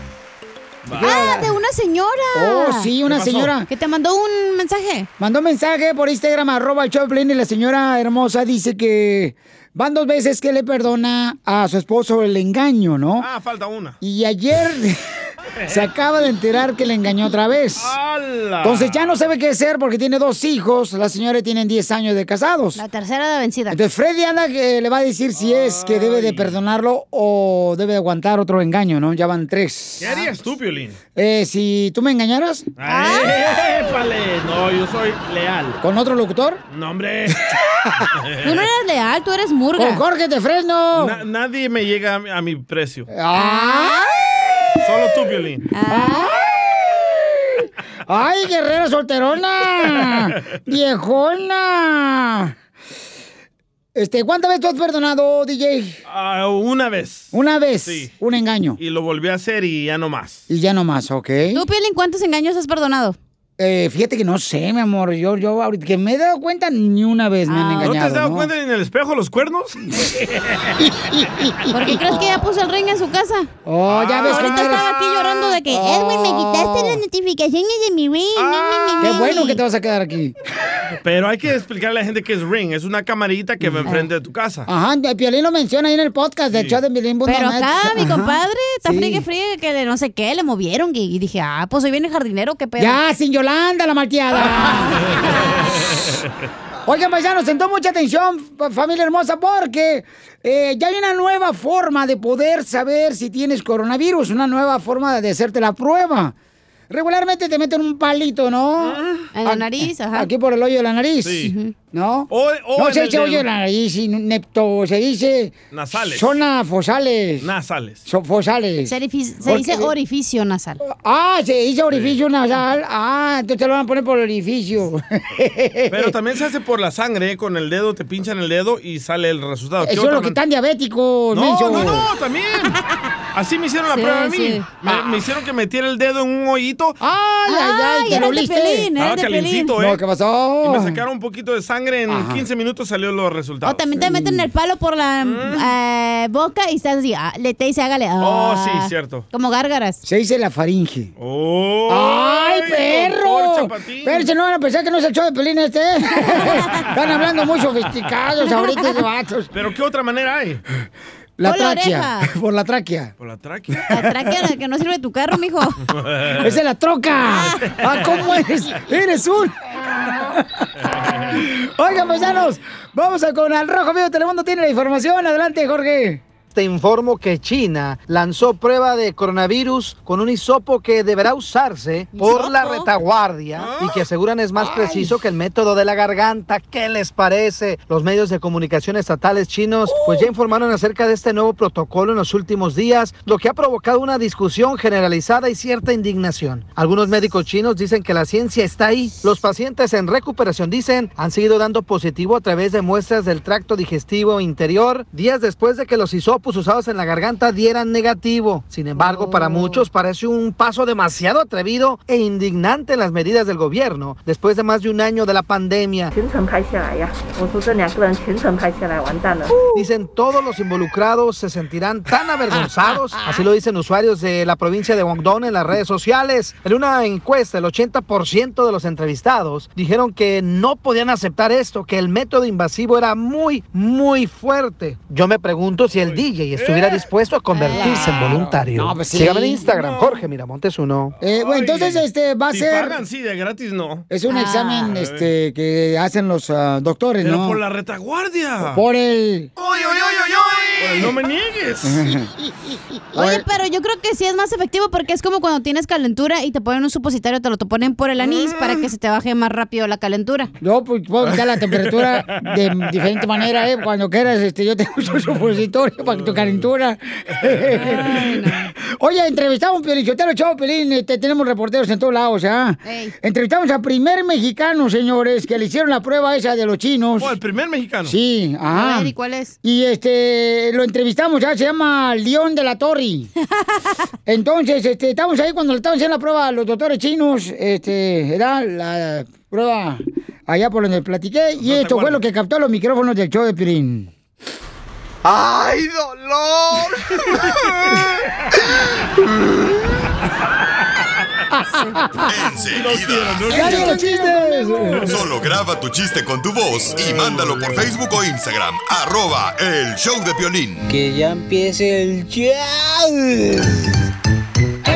Speaker 2: Ah, de una señora.
Speaker 1: Oh, sí, una señora.
Speaker 2: Que te mandó un mensaje.
Speaker 1: Mandó un mensaje por Instagram, arroba el Choplin, y la señora hermosa dice que van dos veces que le perdona a su esposo el engaño, ¿no?
Speaker 3: Ah, falta una.
Speaker 1: Y ayer se acaba de enterar que le engañó otra vez.
Speaker 3: ¡Hala!
Speaker 1: Entonces ya no sabe qué hacer porque tiene dos hijos. La señora tiene 10 años de casados.
Speaker 2: La tercera de vencida.
Speaker 1: Entonces Freddy anda que le va a decir si es que debe de perdonarlo o debe de aguantar otro engaño, ¿no? Ya van tres.
Speaker 3: ¿Qué harías tú, Piolín?
Speaker 1: Eh, si tú me engañaras
Speaker 3: ¡Épale! No, yo soy leal.
Speaker 1: con otro locutor.
Speaker 3: No, hombre.
Speaker 2: Tú no eres leal, tú eres murga.
Speaker 1: Con Jorge de Fresno.
Speaker 3: Na- nadie me llega a mi, a mi precio.
Speaker 1: ¡Ay!
Speaker 3: Solo tú, Piolín.
Speaker 1: ¡Ay, guerrera solterona! ¡Viejona! Este, ¿cuántas veces tú has perdonado, DJ?
Speaker 3: Ah, una vez.
Speaker 1: Una vez.
Speaker 3: Sí.
Speaker 1: Un engaño.
Speaker 3: Y lo volví a hacer y ya no más.
Speaker 1: Y ya no más, ¿ok?
Speaker 2: ¿Tú, Piolín, cuántos engaños has perdonado?
Speaker 1: Eh, fíjate que no sé, mi amor. Yo, yo ahorita que me he dado cuenta, ni una vez me han
Speaker 3: Ah, ¿No
Speaker 1: engañado.
Speaker 3: te has dado
Speaker 1: ¿no?
Speaker 3: cuenta en el espejo los cuernos?
Speaker 2: ¿Por qué crees que ya puso el ring en su casa?
Speaker 1: Oh, ya ves
Speaker 2: Ahorita
Speaker 1: eres.
Speaker 2: estaba aquí llorando de que,
Speaker 1: Oh.
Speaker 2: Edwin, me quitaste las notificaciones de mi ring.
Speaker 1: Qué bueno que te vas a quedar aquí.
Speaker 3: Pero hay que explicarle a la gente que es Ring. Es una camarita que va enfrente de tu casa.
Speaker 1: Ajá, el Piolín lo menciona ahí en el podcast del show de Piolín
Speaker 2: Pero acá, mi
Speaker 1: Ajá.
Speaker 2: compadre, está
Speaker 1: Sí.
Speaker 2: friegue, friegue, que le no sé qué, le movieron. Y, y dije, ah, pues hoy viene el jardinero, qué pedo.
Speaker 1: Ya, sin Yolanda, la malteada. Oigan, paisanos, sentó mucha atención, fa- familia hermosa, porque eh, ya hay una nueva forma de poder saber si tienes coronavirus, una nueva forma de hacerte la prueba. Regularmente te meten un palito, ¿no?
Speaker 2: En la nariz, ajá.
Speaker 1: Aquí por el hoyo de la nariz.
Speaker 3: Sí.
Speaker 1: ¿No?
Speaker 3: O- o
Speaker 1: no
Speaker 3: en
Speaker 1: se dice hoyo de la nariz, nepto, se dice...
Speaker 3: Nasales.
Speaker 1: Zona fosales.
Speaker 3: Nasales.
Speaker 1: Son fosales.
Speaker 2: Se, dice orificio nasal.
Speaker 1: Ah, se dice orificio nasal. Ah, entonces te lo van a poner por el orificio.
Speaker 3: Pero también se hace por la sangre. ¿eh? Con el dedo te pinchan el dedo y sale el resultado. ¿Qué
Speaker 1: Eso es lo que están diabéticos,
Speaker 3: No,
Speaker 1: menso.
Speaker 3: no, no, también. Así me hicieron la
Speaker 2: Sí,
Speaker 3: prueba a mí.
Speaker 2: sí.
Speaker 3: Me, me hicieron que metiera el dedo en un hoyito.
Speaker 1: Ay, ay, ay,
Speaker 2: Ay,
Speaker 1: ¿te lo
Speaker 2: de de
Speaker 3: calientito,
Speaker 2: Piolín.
Speaker 3: ¿eh?
Speaker 1: No, ¿qué pasó?
Speaker 3: Y me sacaron un poquito de sangre. En
Speaker 1: Ajá.
Speaker 3: 15 minutos salió los resultados.
Speaker 2: O también te meten el palo por la eh, boca y estás así, ah, le te dice, hágale.
Speaker 3: Mm. Oh,
Speaker 2: ah,
Speaker 3: sí, cierto.
Speaker 2: Como gárgaras.
Speaker 1: Se dice la faringe.
Speaker 3: ¡Oh!
Speaker 1: ¡Ay, perro! Pero si no van a pensar que no es el show de Pelín este. Están hablando muy sofisticados ahorita de vatos.
Speaker 3: ¿Pero qué otra manera hay?
Speaker 1: La
Speaker 2: Por la
Speaker 1: tráquea. Por la tráquea.
Speaker 3: Por la tráquea.
Speaker 2: La tráquea la que no sirve tu carro, mijo.
Speaker 1: Esa es la troca. Ah, ¿cómo eres? Eres un. Oigan, paisanos, vamos a con Al Rojo Vivo Telemundo tiene la información. Adelante, Jorge.
Speaker 7: Te informo que China lanzó prueba de coronavirus con un hisopo que deberá usarse por la retaguardia y que aseguran es más preciso que el método de la garganta. ¿Qué les parece? Los medios de comunicación estatales chinos pues ya informaron acerca de este nuevo protocolo en los últimos días, lo que ha provocado una discusión generalizada y cierta indignación. Algunos médicos chinos dicen que la ciencia está ahí. Los pacientes en recuperación dicen han seguido dando positivo a través de muestras del tracto digestivo interior días después de que los hisopos usados en la garganta dieran negativo. Sin embargo, para muchos parece un paso demasiado atrevido e indignante en las medidas del gobierno después de más de un año de la pandemia. Dicen todos los involucrados se sentirán tan avergonzados, así lo dicen usuarios de la provincia de Guangdong en las redes sociales. En una encuesta, el 80% de los entrevistados dijeron que no podían aceptar esto, que el método invasivo era muy, muy fuerte. Yo me pregunto si el DJ estuviera dispuesto a convertirse en voluntario.
Speaker 1: No, pues sí.
Speaker 7: Sígame en Instagram,
Speaker 3: No.
Speaker 7: Jorge Miramontes uno.
Speaker 1: Eh, bueno, entonces este va a
Speaker 3: si
Speaker 1: ser
Speaker 3: pagan, sí, de gratis no.
Speaker 1: es un
Speaker 2: Ah.
Speaker 1: examen este que hacen los ah, doctores,
Speaker 3: Pero
Speaker 1: ¿no?
Speaker 3: por la retaguardia.
Speaker 1: Por el
Speaker 3: el no me niegues.
Speaker 2: Oye, pero yo creo que sí es más efectivo porque es como cuando tienes calentura y te ponen un supositorio, te lo te ponen por el anís para que se te baje más rápido la calentura.
Speaker 1: Yo pues, puedo quitar la temperatura de diferente manera, ¿eh? Cuando quieras, este, yo tengo un supositorio para tu calentura. Oye, entrevistamos a un Piolichotero, chavo Pelín, este, tenemos reporteros en todos lados, ¿ah? Entrevistamos al primer mexicano, señores, que le hicieron la prueba esa de los chinos.
Speaker 3: Oh, el primer mexicano.
Speaker 1: Sí,
Speaker 2: A
Speaker 1: ajá.
Speaker 2: ver, ¿y cuál es?
Speaker 1: Y este, lo entrevistamos, ya se llama León de la Torre. Entonces, este, estamos ahí cuando le estaban haciendo la prueba a los doctores chinos, este, era la prueba allá por donde platiqué, y
Speaker 3: te
Speaker 1: esto fue lo que captó los micrófonos del show de Pirín.
Speaker 15: ¡Ay, dolor!
Speaker 6: Enseguida.
Speaker 1: ¡Ya digo chistes!
Speaker 6: Solo graba tu chiste con tu voz y mándalo por Facebook o Instagram. Arroba el show de violín.
Speaker 15: Que ya empiece el show.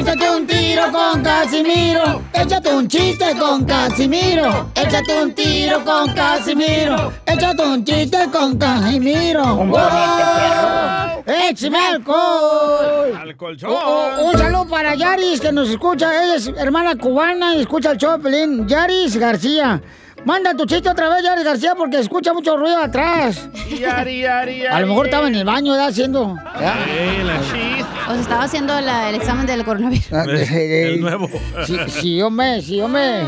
Speaker 1: Échate un tiro con Casimiro. Échate un chiste con Casimiro. Échate un tiro con Casimiro. Échate un chiste con Casimiro. ¡Wow! ¡Échame alcohol!
Speaker 3: Al
Speaker 1: Oh, oh, un saludo para Yaris que nos escucha. Ella es hermana cubana y escucha el Pelín. Yaris García. Manda tu chiste otra vez, Yaris García, porque escucha mucho ruido atrás.
Speaker 3: Yari, yari, yari.
Speaker 1: A lo mejor estaba en el baño, ¿verdad? Haciendo.
Speaker 3: Eh, la.
Speaker 2: O sea, estaba haciendo la- el examen del coronavirus.
Speaker 1: Ah,
Speaker 3: El nuevo.
Speaker 1: Sí, sí, hombre, sí, hombre.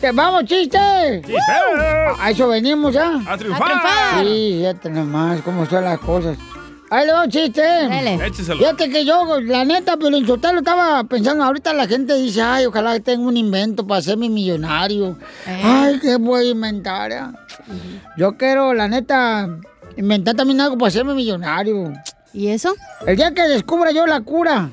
Speaker 1: ¡Que vamos, chiste! A eso venimos ya.
Speaker 3: ¡A triunfar! A triunfar.
Speaker 1: Sí, fíjate nomás cómo son las cosas. Ahí le va un chiste.
Speaker 2: Dale.
Speaker 3: Écheselo.
Speaker 1: Fíjate que yo, la neta, pero lo estaba pensando, ahorita la gente dice, ay, ojalá que tenga un invento para hacerme millonario. Ay, ¿qué voy a inventar? eh? Yo quiero, la neta, inventar también algo para hacerme millonario.
Speaker 2: ¿Y eso?
Speaker 1: El día que descubra yo la cura,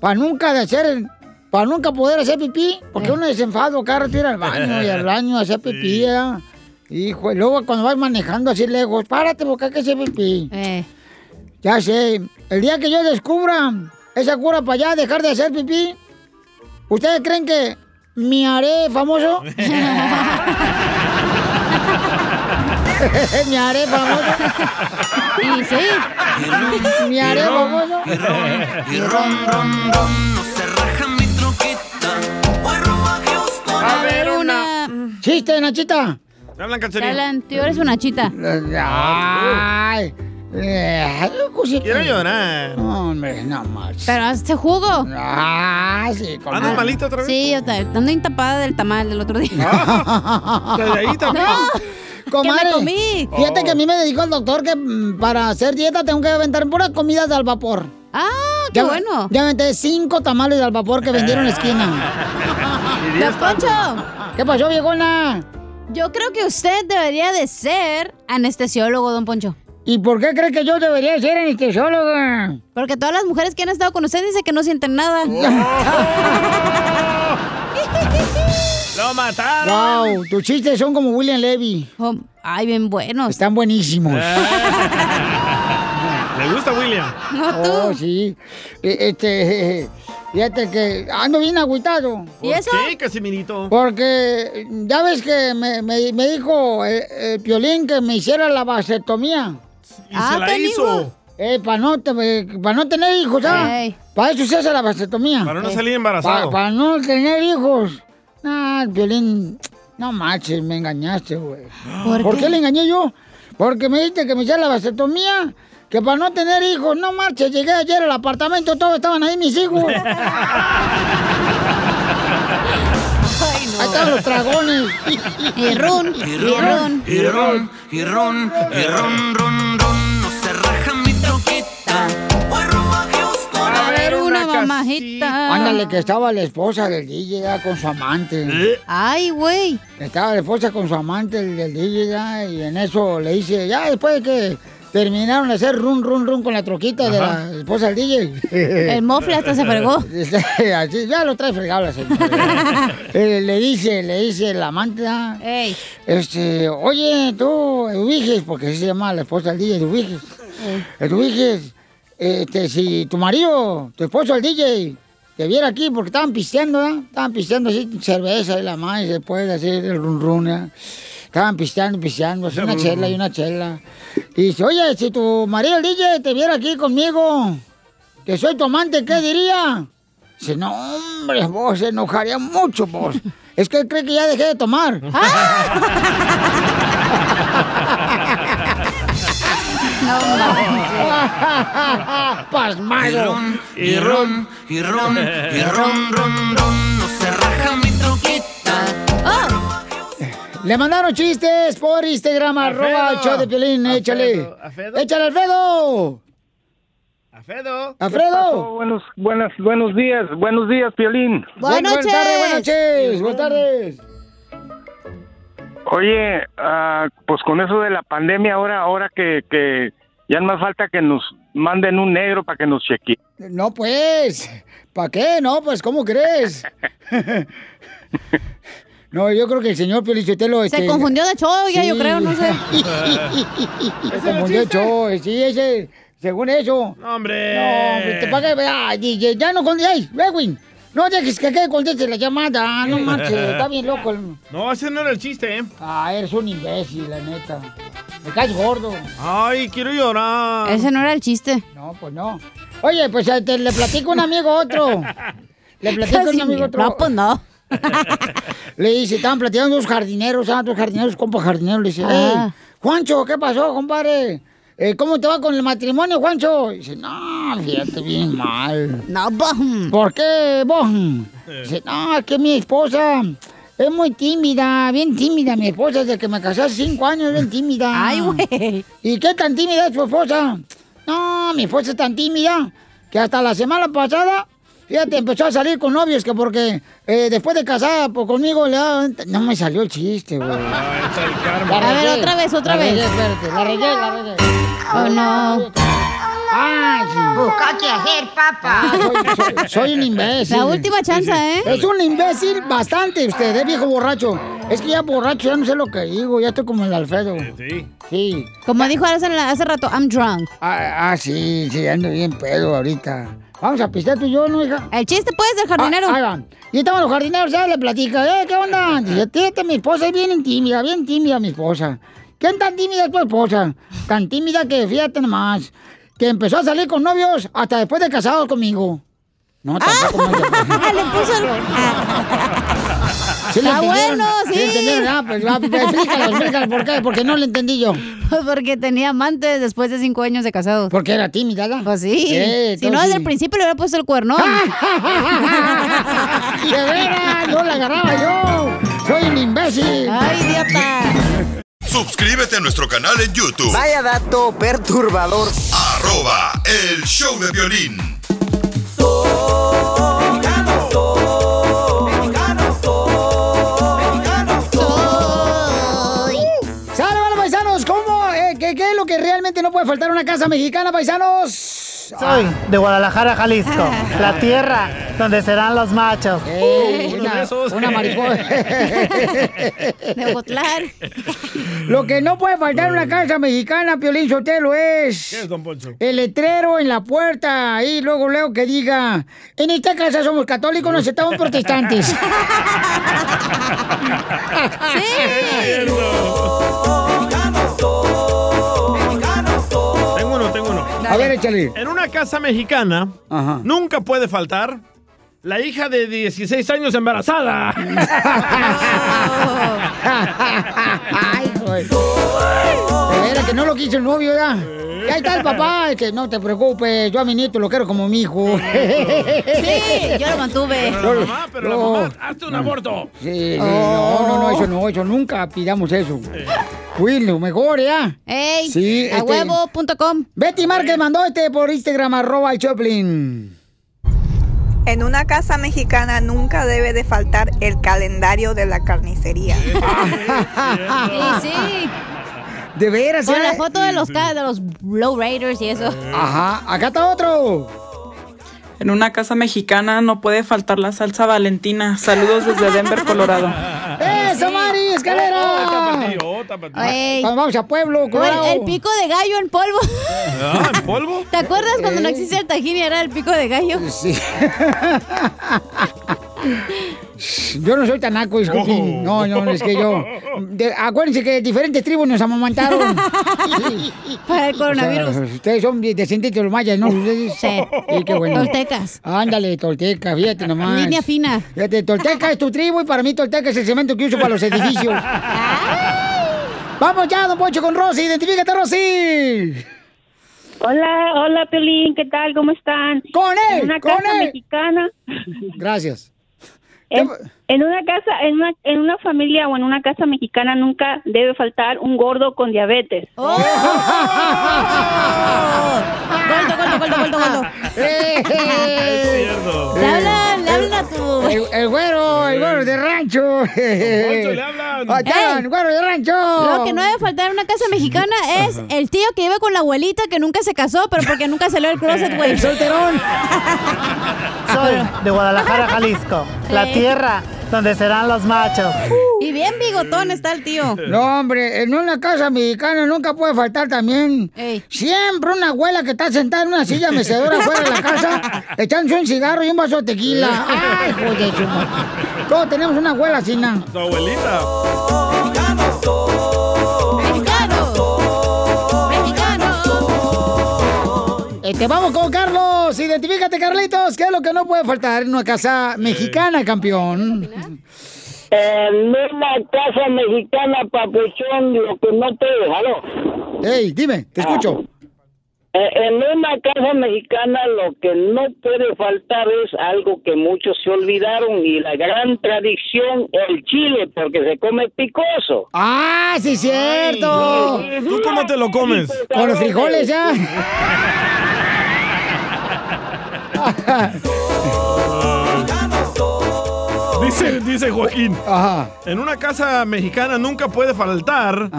Speaker 1: para nunca de hacer, para nunca poder hacer pipí, porque uno desenfado cada rato ir al baño y al baño a hacer pipí, ¿ya? Hijo, y luego cuando vas manejando así lejos, párate porque hay que hacer pipí. Ya sé, el día que yo descubra esa cura para ya dejar de hacer pipí, ¿ustedes creen que me haré famoso? me haré famoso.
Speaker 2: Y sí.
Speaker 1: Me haré famoso.
Speaker 16: Y ron, y ron, ron, no se raja mi rumbo a
Speaker 2: ver, una.
Speaker 1: Chiste, Nachita.
Speaker 3: ¿Te hablan, Cachanilla?
Speaker 2: Alan, tú eres una chita.
Speaker 1: Ay. Eh, cosita.
Speaker 3: Quiero llorar.
Speaker 1: No, hombre, no más.
Speaker 2: Pero hazte jugo.
Speaker 1: Ah, sí, con
Speaker 3: ¿Andas malita otra vez?
Speaker 2: Sí, yo ta- ando intapada del tamal del otro día.
Speaker 3: Desde ahí también.
Speaker 1: Comadre,
Speaker 2: me comí.
Speaker 1: Fíjate
Speaker 3: Oh.
Speaker 1: que a mí me dijo el doctor que mm, para hacer dieta tengo que aventar puras comidas al vapor.
Speaker 2: Ah, qué
Speaker 1: Ya-
Speaker 2: bueno.
Speaker 1: Ya aventé cinco tamales al vapor que vendieron en la esquina.
Speaker 2: Don Poncho,
Speaker 1: ¿Qué pasó, viejona?
Speaker 2: yo creo que usted debería de ser anestesiólogo, don Poncho.
Speaker 1: ¿Y por qué cree que yo debería ser anestesióloga?
Speaker 2: Porque todas las mujeres que han estado con usted dicen que no sienten nada.
Speaker 3: ¡Lo mataron!
Speaker 1: Wow, tus chistes son como William Levy.
Speaker 2: Oh, ay, bien buenos.
Speaker 1: Están buenísimos.
Speaker 3: ¿Le gusta William?
Speaker 2: No tú.
Speaker 1: Oh, sí. Eh, Este, fíjate que ando bien agüitado.
Speaker 2: ¿Y eso?
Speaker 3: ¿Qué, Casimirito?
Speaker 1: Porque ya ves que me, me- me dijo el, el Piolín que me hiciera la vasectomía.
Speaker 3: Y se la hizo.
Speaker 1: Eh, para no, te- pa no tener hijos, ¿sabes?
Speaker 2: Ey.
Speaker 1: Para eso se hace la vasectomía.
Speaker 3: Para no salir embarazado.
Speaker 1: Para no tener hijos. Nah, el Piolín, no manches, me engañaste, güey.
Speaker 2: ¿Por
Speaker 1: qué?
Speaker 2: qué?
Speaker 1: le engañé yo? Porque me dijiste que me hiciera la vasectomía. Que para no tener hijos, no marches, llegué ayer al apartamento, todos estaban ahí mis hijos. Ahí estaban los dragones.
Speaker 2: Y run,
Speaker 16: Y ron, y ron, y ron, y ron, ron, ron, no se raja mi troquita. A
Speaker 2: ver, una mamajita.
Speaker 1: Ándale, que estaba la esposa del DJ ya con su amante.
Speaker 2: Ay, güey.
Speaker 1: Estaba la esposa con su amante el del DJ ya, y en eso le dice, ya después de que terminaron de hacer run, run, run con la troquita de la esposa del DJ.
Speaker 2: El mofle hasta se fregó.
Speaker 1: Así, ya lo trae fregado la señora. Eh, le dice, le dice la amante, ah,
Speaker 2: Ey.
Speaker 1: este, oye, tú, Eduviges, porque así se llama la esposa del DJ, Eduviges. Eduviges, este, si tu marido, tu esposo el DJ, te viera aquí, porque estaban pisteando, ¿eh? Estaban pisteando así cerveza y la madre, después de hacer el run run, ¿eh? Estaban pisteando, pisteando, así una chela y una chela. Y dice, oye, si tu marido el DJ te viera aquí conmigo, que soy tu amante, ¿qué diría? Dice, no, hombre, vos se enojaría mucho, vos. Es que él cree que ya dejé de tomar.
Speaker 2: No,
Speaker 16: Y
Speaker 1: Pasmado.
Speaker 16: ron, y ron, y ron, y ron, ron, ron, no se raja mi troquita.
Speaker 1: Le mandaron chistes por Instagram, arroba el show de Piolín, échale.
Speaker 3: Alfredo.
Speaker 1: Échale, Alfredo.
Speaker 3: Alfredo.
Speaker 1: Alfredo.
Speaker 9: Buenos, buenas, buenos días, buenos días, Piolín.
Speaker 2: Buenas
Speaker 1: Buenas tardes, buenas
Speaker 2: noches.
Speaker 1: Buenas tardes.
Speaker 9: Oye, ah, pues con eso de la pandemia, ahora, ahora que, que ya no más falta que nos manden un negro para que nos chequee.
Speaker 1: No, pues. ¿Para qué? No, pues, ¿cómo crees? no, yo creo que el señor Piolichotelo...
Speaker 2: Se
Speaker 1: este,
Speaker 2: confundió de show, ya yo
Speaker 1: Sí.
Speaker 2: creo, no sé.
Speaker 1: Se confundió el show, sí, ese, según eso.
Speaker 3: No, hombre.
Speaker 1: No, hombre, te paga, ay, DJ, ya no con, ay, Edwin, no dejes que quede conteste la llamada, no marches, está bien loco. el-
Speaker 3: No, ese no era el chiste, ¿eh?
Speaker 1: Ah, eres un imbécil, la neta. Me caes gordo.
Speaker 3: Ay, quiero llorar.
Speaker 2: Ese no era el chiste.
Speaker 1: No, pues no. Oye, pues eh, te- le platico a un amigo a otro. Le platico a un amigo a otro.
Speaker 2: No, pues no.
Speaker 1: Le dice, estaban platicando dos jardineros, ah, dos jardineros, compa jardinero. Le dice,
Speaker 2: Ah.
Speaker 1: hey, Juancho, ¿qué pasó, compadre? Eh, ¿Cómo te va con el matrimonio, Juancho? Dice, no, fíjate bien mal.
Speaker 2: No, bom.
Speaker 1: ¿Por qué, vos? Dice, no, es que mi esposa Es muy tímida, bien tímida mi esposa desde que me casé hace cinco años, bien tímida.
Speaker 2: Ay, güey.
Speaker 1: ¿Y qué tan tímida es tu esposa? No, mi esposa es tan tímida que hasta la semana pasada, fíjate, empezó a salir con novios que porque eh, después de casada pues, conmigo le daban- No me salió el chiste, güey. La
Speaker 2: A ver, otra vez, otra
Speaker 1: la
Speaker 2: vez.
Speaker 1: regué, espérate, la regué, la regué.
Speaker 2: Oh, no.
Speaker 1: Ay, sí.
Speaker 17: Busca qué hacer, papá.
Speaker 1: Ah, soy, soy- soy un imbécil.
Speaker 2: La última chance, ¿eh?
Speaker 1: Es un imbécil bastante usted, ¿eh, viejo borracho? Es que ya borracho, ya no sé lo que digo, ya estoy como el Alfredo.
Speaker 3: Sí.
Speaker 1: Sí.
Speaker 2: Como dijo hace, hace rato, I'm drunk.
Speaker 1: Ah, ah, sí, sí, ando bien pedo ahorita. Vamos a pistear tú y yo, ¿no, hija?
Speaker 2: El chiste, pues, del jardinero.
Speaker 1: Ah, ahí va. Y estaban los jardineros, ya le platica, ¿eh? ¿Qué onda? Dice, "Fíjate, mi esposa es bien tímida, bien tímida mi esposa. ¿Quién tan tímida es tu esposa? Tan tímida que, fíjate nomás, que empezó a salir con novios hasta después de casado conmigo. No, tampoco
Speaker 2: Ah, le puso el...
Speaker 1: ¿Sí
Speaker 2: Está bueno, sí.
Speaker 1: entendieron? Ah, pues va, pues, explícalo, explícalo, ¿por qué? Porque no lo entendí yo.
Speaker 2: Porque tenía amantes después de cinco años de casado.
Speaker 1: Porque era tímida, ¿verdad?
Speaker 2: Pues sí.
Speaker 1: Eh,
Speaker 2: si no, desde el
Speaker 1: sí.
Speaker 2: principio le hubiera puesto el cuerno.
Speaker 1: ¡De veras! ¡No la agarraba yo! ¡Soy un imbécil!
Speaker 2: ¡Ay, idiota!
Speaker 6: Suscríbete a nuestro canal en YouTube.
Speaker 15: Vaya dato perturbador.
Speaker 6: Arroba el show de violín.
Speaker 1: ¡Sale, no puede faltar una casa mexicana, paisanos?
Speaker 4: Soy de Guadalajara, Jalisco, la tierra donde serán los machos.
Speaker 1: Ey, una, una mariposa.
Speaker 2: De Ocotlán.
Speaker 1: Lo que no puede faltar en una casa mexicana, Piolín Sotelo, es...
Speaker 3: ¿Qué es, don Poncho?
Speaker 1: El letrero en la puerta, ahí luego leo que diga, en esta casa somos católicos, no aceptamos protestantes.
Speaker 3: Tengo
Speaker 1: A ver, échale.
Speaker 3: En una casa mexicana nunca puede faltar la hija de 16 años embarazada.
Speaker 1: Ay, güey. De veras que no lo quiso el novio ya. Y ahí está el papá, es que no te preocupes, yo a mi nieto lo quiero como mi hijo.
Speaker 2: Sí, yo lo mantuve.
Speaker 3: Pero la mamá, pero la mamá, hazte un aborto.
Speaker 1: Sí, sí, no, no, no, eso no, eso nunca pidamos eso. Cuídenlo, mejor, ¿ya?
Speaker 2: ¡Ey!
Speaker 1: Sí,
Speaker 2: a
Speaker 1: este-
Speaker 2: huevo.com.
Speaker 1: Betty Márquez mandó este por Instagram, arroba el Choplin.
Speaker 8: En una casa mexicana nunca debe de faltar el calendario de la carnicería.
Speaker 2: Sí, sí.
Speaker 1: De veras,
Speaker 2: Con
Speaker 1: ¿eh?
Speaker 2: la foto de los, de los Low Raiders y eso.
Speaker 1: Ajá, acá está otro.
Speaker 18: En una casa mexicana no puede faltar la salsa valentina. Saludos desde Denver, Colorado.
Speaker 1: ¡Eso, Mari, escalera! Cuando vamos a Pueblo,
Speaker 2: el, el pico de gallo en polvo.
Speaker 3: Ah, ¿en polvo?
Speaker 2: ¿Te acuerdas cuando no
Speaker 1: Eh.
Speaker 2: existía el tajín y era el pico de gallo?
Speaker 1: Sí. Yo no soy tan naco, disculpen. No, no, es que yo. de- acuérdense que diferentes tribus nos amamantaron.
Speaker 2: Para el coronavirus.
Speaker 1: O sea, ustedes son descendientes de los mayas, ¿no? Ustedes-
Speaker 2: Sí.
Speaker 1: qué bueno.
Speaker 2: Toltecas.
Speaker 1: Ándale, Tolteca, fíjate nomás.
Speaker 2: Línea fina.
Speaker 1: Fíjate, Tolteca es tu tribu y para mí Tolteca es el cemento que uso para los edificios. Vamos ya, don Poncho, con Rosy. Identifícate, Rosy.
Speaker 10: Hola, hola, Piolín, ¿qué tal? ¿Cómo están?
Speaker 1: ¡Con él!
Speaker 10: En una
Speaker 1: ¡Con
Speaker 10: casa
Speaker 1: él!
Speaker 10: mexicana.
Speaker 1: Gracias.
Speaker 10: En, en una casa, en una, en una familia o en una casa mexicana nunca debe faltar un gordo con diabetes.
Speaker 2: ¡Oh! Gordo, gordo, gordo, gordo, gordo. Le hablan, le hablan a tu...
Speaker 1: El, el güero, el güero de rancho.
Speaker 3: Poncho, le hablan.
Speaker 2: Ey.
Speaker 1: güero de rancho.
Speaker 2: Lo que no debe faltar en una casa mexicana es el tío que vive con la abuelita que nunca se casó, pero porque nunca salió del closet, güey.
Speaker 1: El solterón.
Speaker 4: Soy de Guadalajara, Jalisco, la tierra donde serán los machos.
Speaker 2: Y bien bigotón está el tío.
Speaker 1: No, hombre, en una casa mexicana nunca puede faltar también
Speaker 2: Ey.
Speaker 1: siempre una abuela que está sentada en una silla mecedora fuera de la casa, echándose un cigarro y un vaso de tequila. Ay, joder, su madre. Todos tenemos una abuela así, ¿no?
Speaker 3: Tu abuelita.
Speaker 1: Este, vamos con Carlos. Identifícate, Carlitos. ¿Qué es lo que no puede faltar en una casa mexicana, campeón?
Speaker 19: En una casa mexicana, papuchón, lo que no te... ¿Aló?
Speaker 1: Ey, dime, te escucho.
Speaker 19: Eh, En una casa mexicana lo que no puede faltar es algo que muchos se olvidaron y la gran tradición, el chile, porque se come picoso.
Speaker 1: ¡Ah, sí, cierto!
Speaker 3: ¿Tú cómo te lo comes?
Speaker 1: Con los frijoles ya.
Speaker 3: Dice, dice Joaquín. En una casa mexicana nunca puede faltar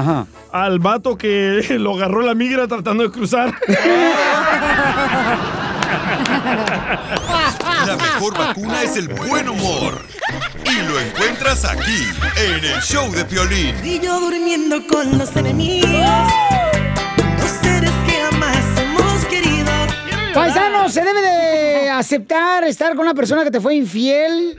Speaker 3: al vato que lo agarró la migra tratando de cruzar.
Speaker 6: La mejor vacuna es el buen humor. Y lo encuentras aquí, en el show de Piolín.
Speaker 16: Y yo durmiendo con los enemigos.
Speaker 1: Paisano, se debe de aceptar estar con una persona que te fue infiel.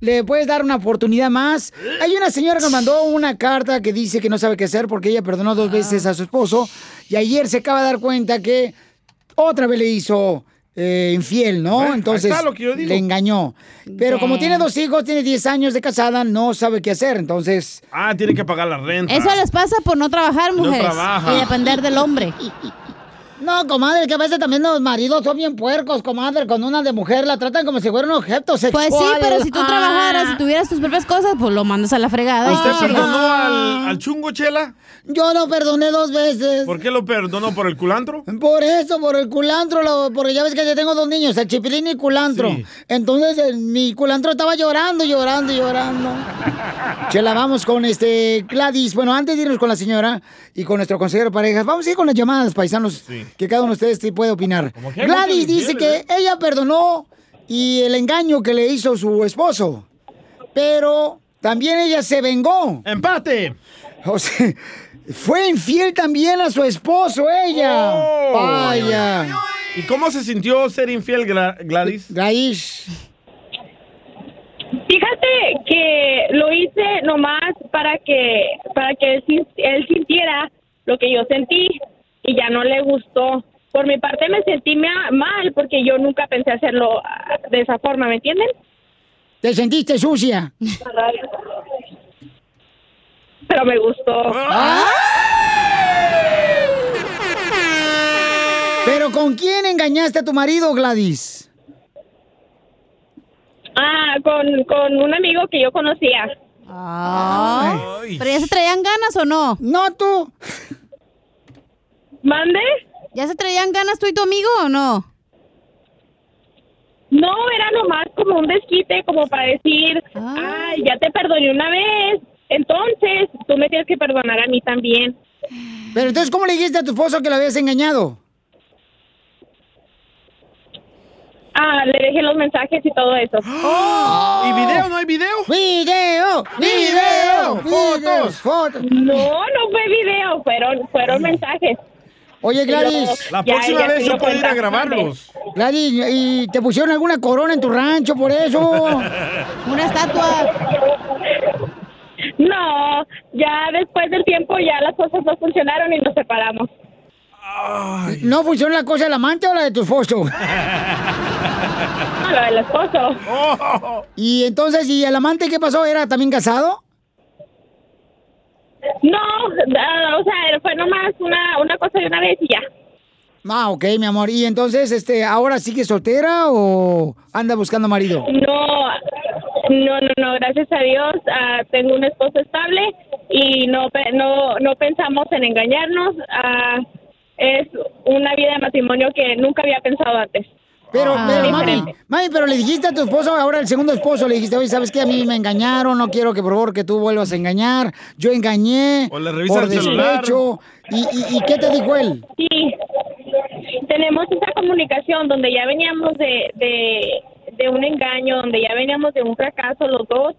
Speaker 1: Le puedes dar una oportunidad más. Hay una señora que mandó una carta que dice que no sabe qué hacer porque ella perdonó dos veces a su esposo y ayer se acaba de dar cuenta que otra vez le hizo eh, infiel, ¿no?
Speaker 3: Bueno,
Speaker 1: Entonces
Speaker 3: está lo que yo digo.
Speaker 1: le engañó. Pero como tiene dos hijos, tiene 10 años de casada, no sabe qué hacer. Entonces,
Speaker 3: Ah, tiene que pagar la renta.
Speaker 2: Eso les pasa por no trabajar,
Speaker 3: No
Speaker 2: mujeres.
Speaker 3: trabaja.
Speaker 2: y depender del hombre.
Speaker 1: No, comadre, que a veces también los maridos son bien puercos, comadre. Con una de mujer la tratan como si fuera un objeto sexual.
Speaker 2: Pues sí, pero si tú
Speaker 1: Ah.
Speaker 2: trabajaras y tuvieras tus propias cosas, pues lo mandas a la fregada.
Speaker 3: ¿Usted perdonó al, al chungo, Chela?
Speaker 1: Yo lo perdoné dos veces.
Speaker 3: ¿Por qué lo perdonó? ¿Por el culantro?
Speaker 1: Por eso, por el culantro, lo- porque ya ves que yo tengo dos niños, el chipilín y el culantro.
Speaker 3: Sí.
Speaker 1: Entonces el- mi culantro estaba llorando, llorando, llorando. Chela, vamos con este Gladys. Bueno, antes de irnos con la señora y con nuestro consejero de parejas, vamos a ir con las llamadas, paisanos, que cada uno de ustedes sí puede opinar. Gladys dice que
Speaker 3: infieles,
Speaker 1: ella perdonó y el engaño que le hizo su esposo, pero también ella se vengó.
Speaker 3: ¡Empate!
Speaker 1: O sea, fue infiel también a su esposo ella.
Speaker 3: Oh.
Speaker 1: Vaya.
Speaker 3: ¿Y cómo se sintió ser infiel, Gla- Gladys?
Speaker 1: Gladys.
Speaker 10: Fíjate que lo hice nomás para que para que él sintiera lo que yo sentí y ya no le gustó. Por mi parte me sentí ma- mal porque yo nunca pensé hacerlo ah, de esa forma, ¿me entienden?
Speaker 1: ¿Te sentiste sucia?
Speaker 10: Pero me gustó.
Speaker 1: ¿Pero con quién engañaste a tu marido, Gladys?
Speaker 10: Ah, con, con un amigo que yo conocía.
Speaker 2: Ah. ¿Pero ya se traían ganas o no?
Speaker 1: No, tú.
Speaker 10: ¿Mande?
Speaker 2: ¿Ya se traían ganas tú y tu amigo o no?
Speaker 10: No, era nomás como un desquite, como para decir, ay, ya te perdoné una vez, entonces tú me tienes que perdonar a mí también.
Speaker 1: Pero entonces, ¿cómo le dijiste a tu esposo que lo habías engañado?
Speaker 10: Ah, le dejé los mensajes y todo eso.
Speaker 3: ¿Y video? ¿No hay video?
Speaker 1: ¡Video! ¡Video!
Speaker 3: ¡Fotos!
Speaker 1: ¡Fotos!
Speaker 10: No, no fue video, fueron, fueron mensajes.
Speaker 1: Oye, Gladys.
Speaker 3: La
Speaker 10: ya
Speaker 3: próxima vez yo puedo ir a grabarlos.
Speaker 1: Gladys, ¿y te pusieron alguna corona en tu rancho por eso?
Speaker 2: Una estatua.
Speaker 10: No, ya después del tiempo ya las cosas no funcionaron y nos separamos.
Speaker 1: ¿No funcionó la cosa del amante o la de tu esposo?
Speaker 10: No, la del esposo.
Speaker 1: Y entonces, ¿y el amante qué pasó? ¿Era también casado?
Speaker 10: No, ah, o sea, fue nomás una, una cosa de una vez y ya.
Speaker 1: Ah, ok, mi amor. ¿Y entonces, este, ahora sigue soltera o anda buscando marido?
Speaker 10: No, no, no, no, gracias a Dios ah, tengo un esposo estable y no, no, no pensamos en engañarnos. ah, es una vida de matrimonio que nunca había pensado antes.
Speaker 1: Pero,
Speaker 10: Ah.
Speaker 1: pero, mami,
Speaker 10: Diferente.
Speaker 1: mami, pero le dijiste a tu esposo, ahora el segundo esposo, le dijiste, oye, ¿sabes qué? A mí me engañaron, no quiero que por favor que tú vuelvas a engañar. Yo engañé.
Speaker 3: O le revisas
Speaker 1: por
Speaker 3: el celular.
Speaker 1: ¿Y, y, y qué te dijo él?
Speaker 10: Sí, tenemos esa comunicación donde ya veníamos de, de, de un engaño, donde ya veníamos de un fracaso los dos,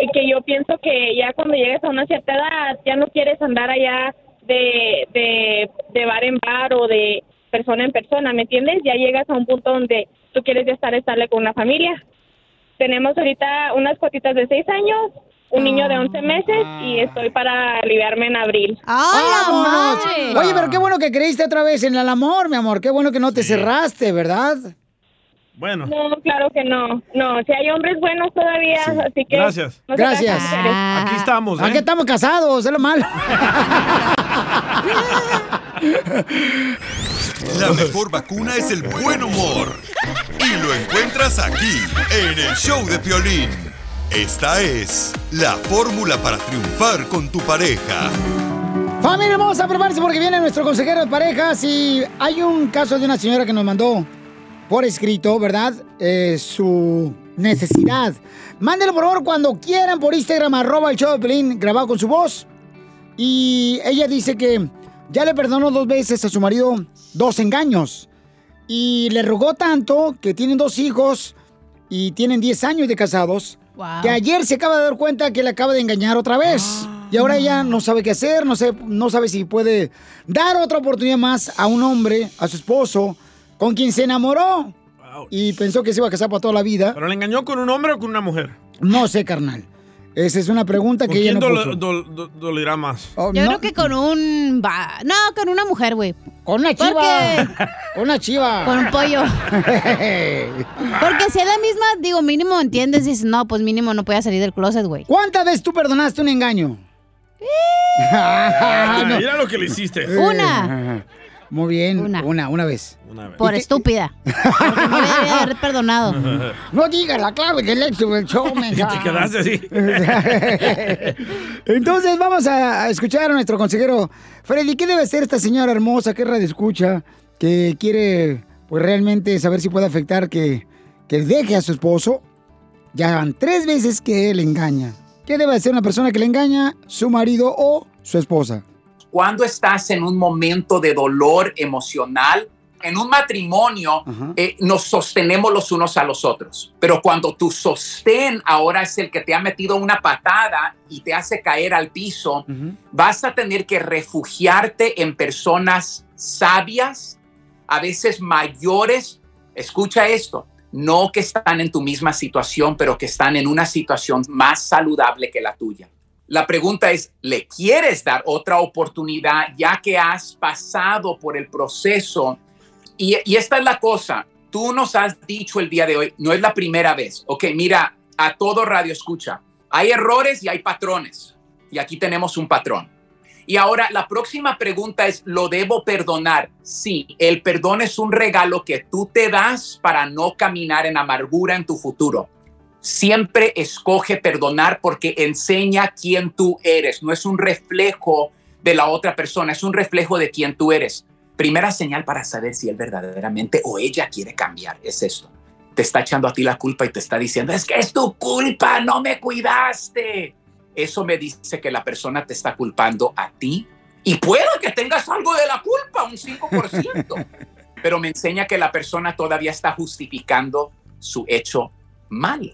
Speaker 10: y que yo pienso que ya cuando llegues a una cierta edad ya no quieres andar allá de, de, de bar en bar o de persona en persona, ¿me entiendes? Ya llegas a un punto donde tú quieres ya estar estable con una familia. Tenemos ahorita unas cuotitas de seis años, un niño de 11 meses y estoy para aliviarme en abril.
Speaker 1: ¡Vámonos! Oye, pero qué bueno que creíste otra vez en el amor, mi amor. Qué bueno que no te cerraste, ¿verdad?
Speaker 3: Bueno.
Speaker 10: No, claro que no. No, si hay hombres buenos todavía, así que...
Speaker 3: Gracias.
Speaker 10: no
Speaker 1: Gracias.
Speaker 10: mujeres.
Speaker 3: Aquí estamos, ¿eh?
Speaker 1: Aquí estamos casados, es lo malo.
Speaker 6: La mejor vacuna es el buen humor. Y lo encuentras aquí, en el show de Piolín. Esta es la fórmula para triunfar con tu pareja.
Speaker 1: Familia hermosa, prepárense porque viene nuestro consejero de parejas y hay un caso de una señora que nos mandó por escrito, ¿verdad? Eh, su necesidad. Mándelo por favor cuando quieran por Instagram, arroba el show de Pelín, grabado con su voz. Y ella dice que ya le perdonó dos veces a su marido dos engaños. Y le rogó tanto que tienen dos hijos y tienen 10 años de casados.
Speaker 2: Wow.
Speaker 1: Que ayer se acaba de dar cuenta que le acaba de engañar otra vez. Y ahora ella no sabe qué hacer, no, sé, no sabe si puede dar otra oportunidad más a un hombre, a su esposo, con quien se enamoró. Y pensó que se iba a casar para toda la vida.
Speaker 3: ¿Pero le engañó con un hombre o con una mujer?
Speaker 1: No sé, carnal. Esa es una pregunta
Speaker 3: ¿Con
Speaker 1: que ella
Speaker 3: quién
Speaker 1: no puso.
Speaker 3: dolerá más?
Speaker 1: Oh,
Speaker 2: Yo
Speaker 1: no.
Speaker 2: creo que con un... No, con una mujer, güey.
Speaker 1: Con una chiva.
Speaker 2: Porque...
Speaker 1: Con una chiva.
Speaker 2: Con un pollo. Porque si es la misma, digo, mínimo entiendes, dices, no, pues mínimo no podía salir del closet, güey.
Speaker 1: ¿Cuántas veces tú perdonaste un engaño?
Speaker 3: Ah,
Speaker 1: No.
Speaker 3: Mira lo que le hiciste.
Speaker 2: Una.
Speaker 1: Muy bien, una, una, vez.
Speaker 3: Una vez.
Speaker 2: Por estúpida. Porque no debía haber perdonado.
Speaker 1: No digas la clave del éxito del show, mensa.
Speaker 3: Te quedaste así.
Speaker 1: Entonces vamos a a escuchar a nuestro consejero. Freddy, ¿qué debe hacer esta señora hermosa que radio escucha? Que quiere pues realmente saber si puede afectar que, que deje a su esposo. Ya van tres veces que él engaña. ¿Qué debe hacer una persona que le engaña? ¿Su marido o su esposa?
Speaker 17: Cuando estás en un momento de dolor emocional, en un matrimonio, eh, nos sostenemos los unos a los otros. Pero cuando tu sostén ahora es el que te ha metido una patada y te hace caer al piso, vas a tener que refugiarte en personas sabias, a veces mayores. Escucha esto. No que están en tu misma situación, pero que están en una situación más saludable que la tuya. La pregunta es, ¿le quieres dar otra oportunidad ya que has pasado por el proceso? Y, esta es la cosa, tú nos has dicho el día de hoy, no es la primera vez, ok, mira, a todo radio escucha, hay errores y hay patrones, y aquí tenemos un patrón. Y ahora la próxima pregunta es, ¿lo debo perdonar? Sí, el perdón es un regalo que tú te das para no caminar en amargura en tu futuro siempre escoge perdonar porque enseña quién tú eres. No es un reflejo de la otra persona, es un reflejo de quién tú eres. Primera señal para saber si él verdaderamente o ella quiere cambiar es esto. Te está echando a ti la culpa y te está diciendo, es que es tu culpa, no me cuidaste. Eso me dice que la persona te está culpando a ti y puede que tengas algo de la culpa, un 5%, pero me enseña que la persona todavía está justificando su hecho malo.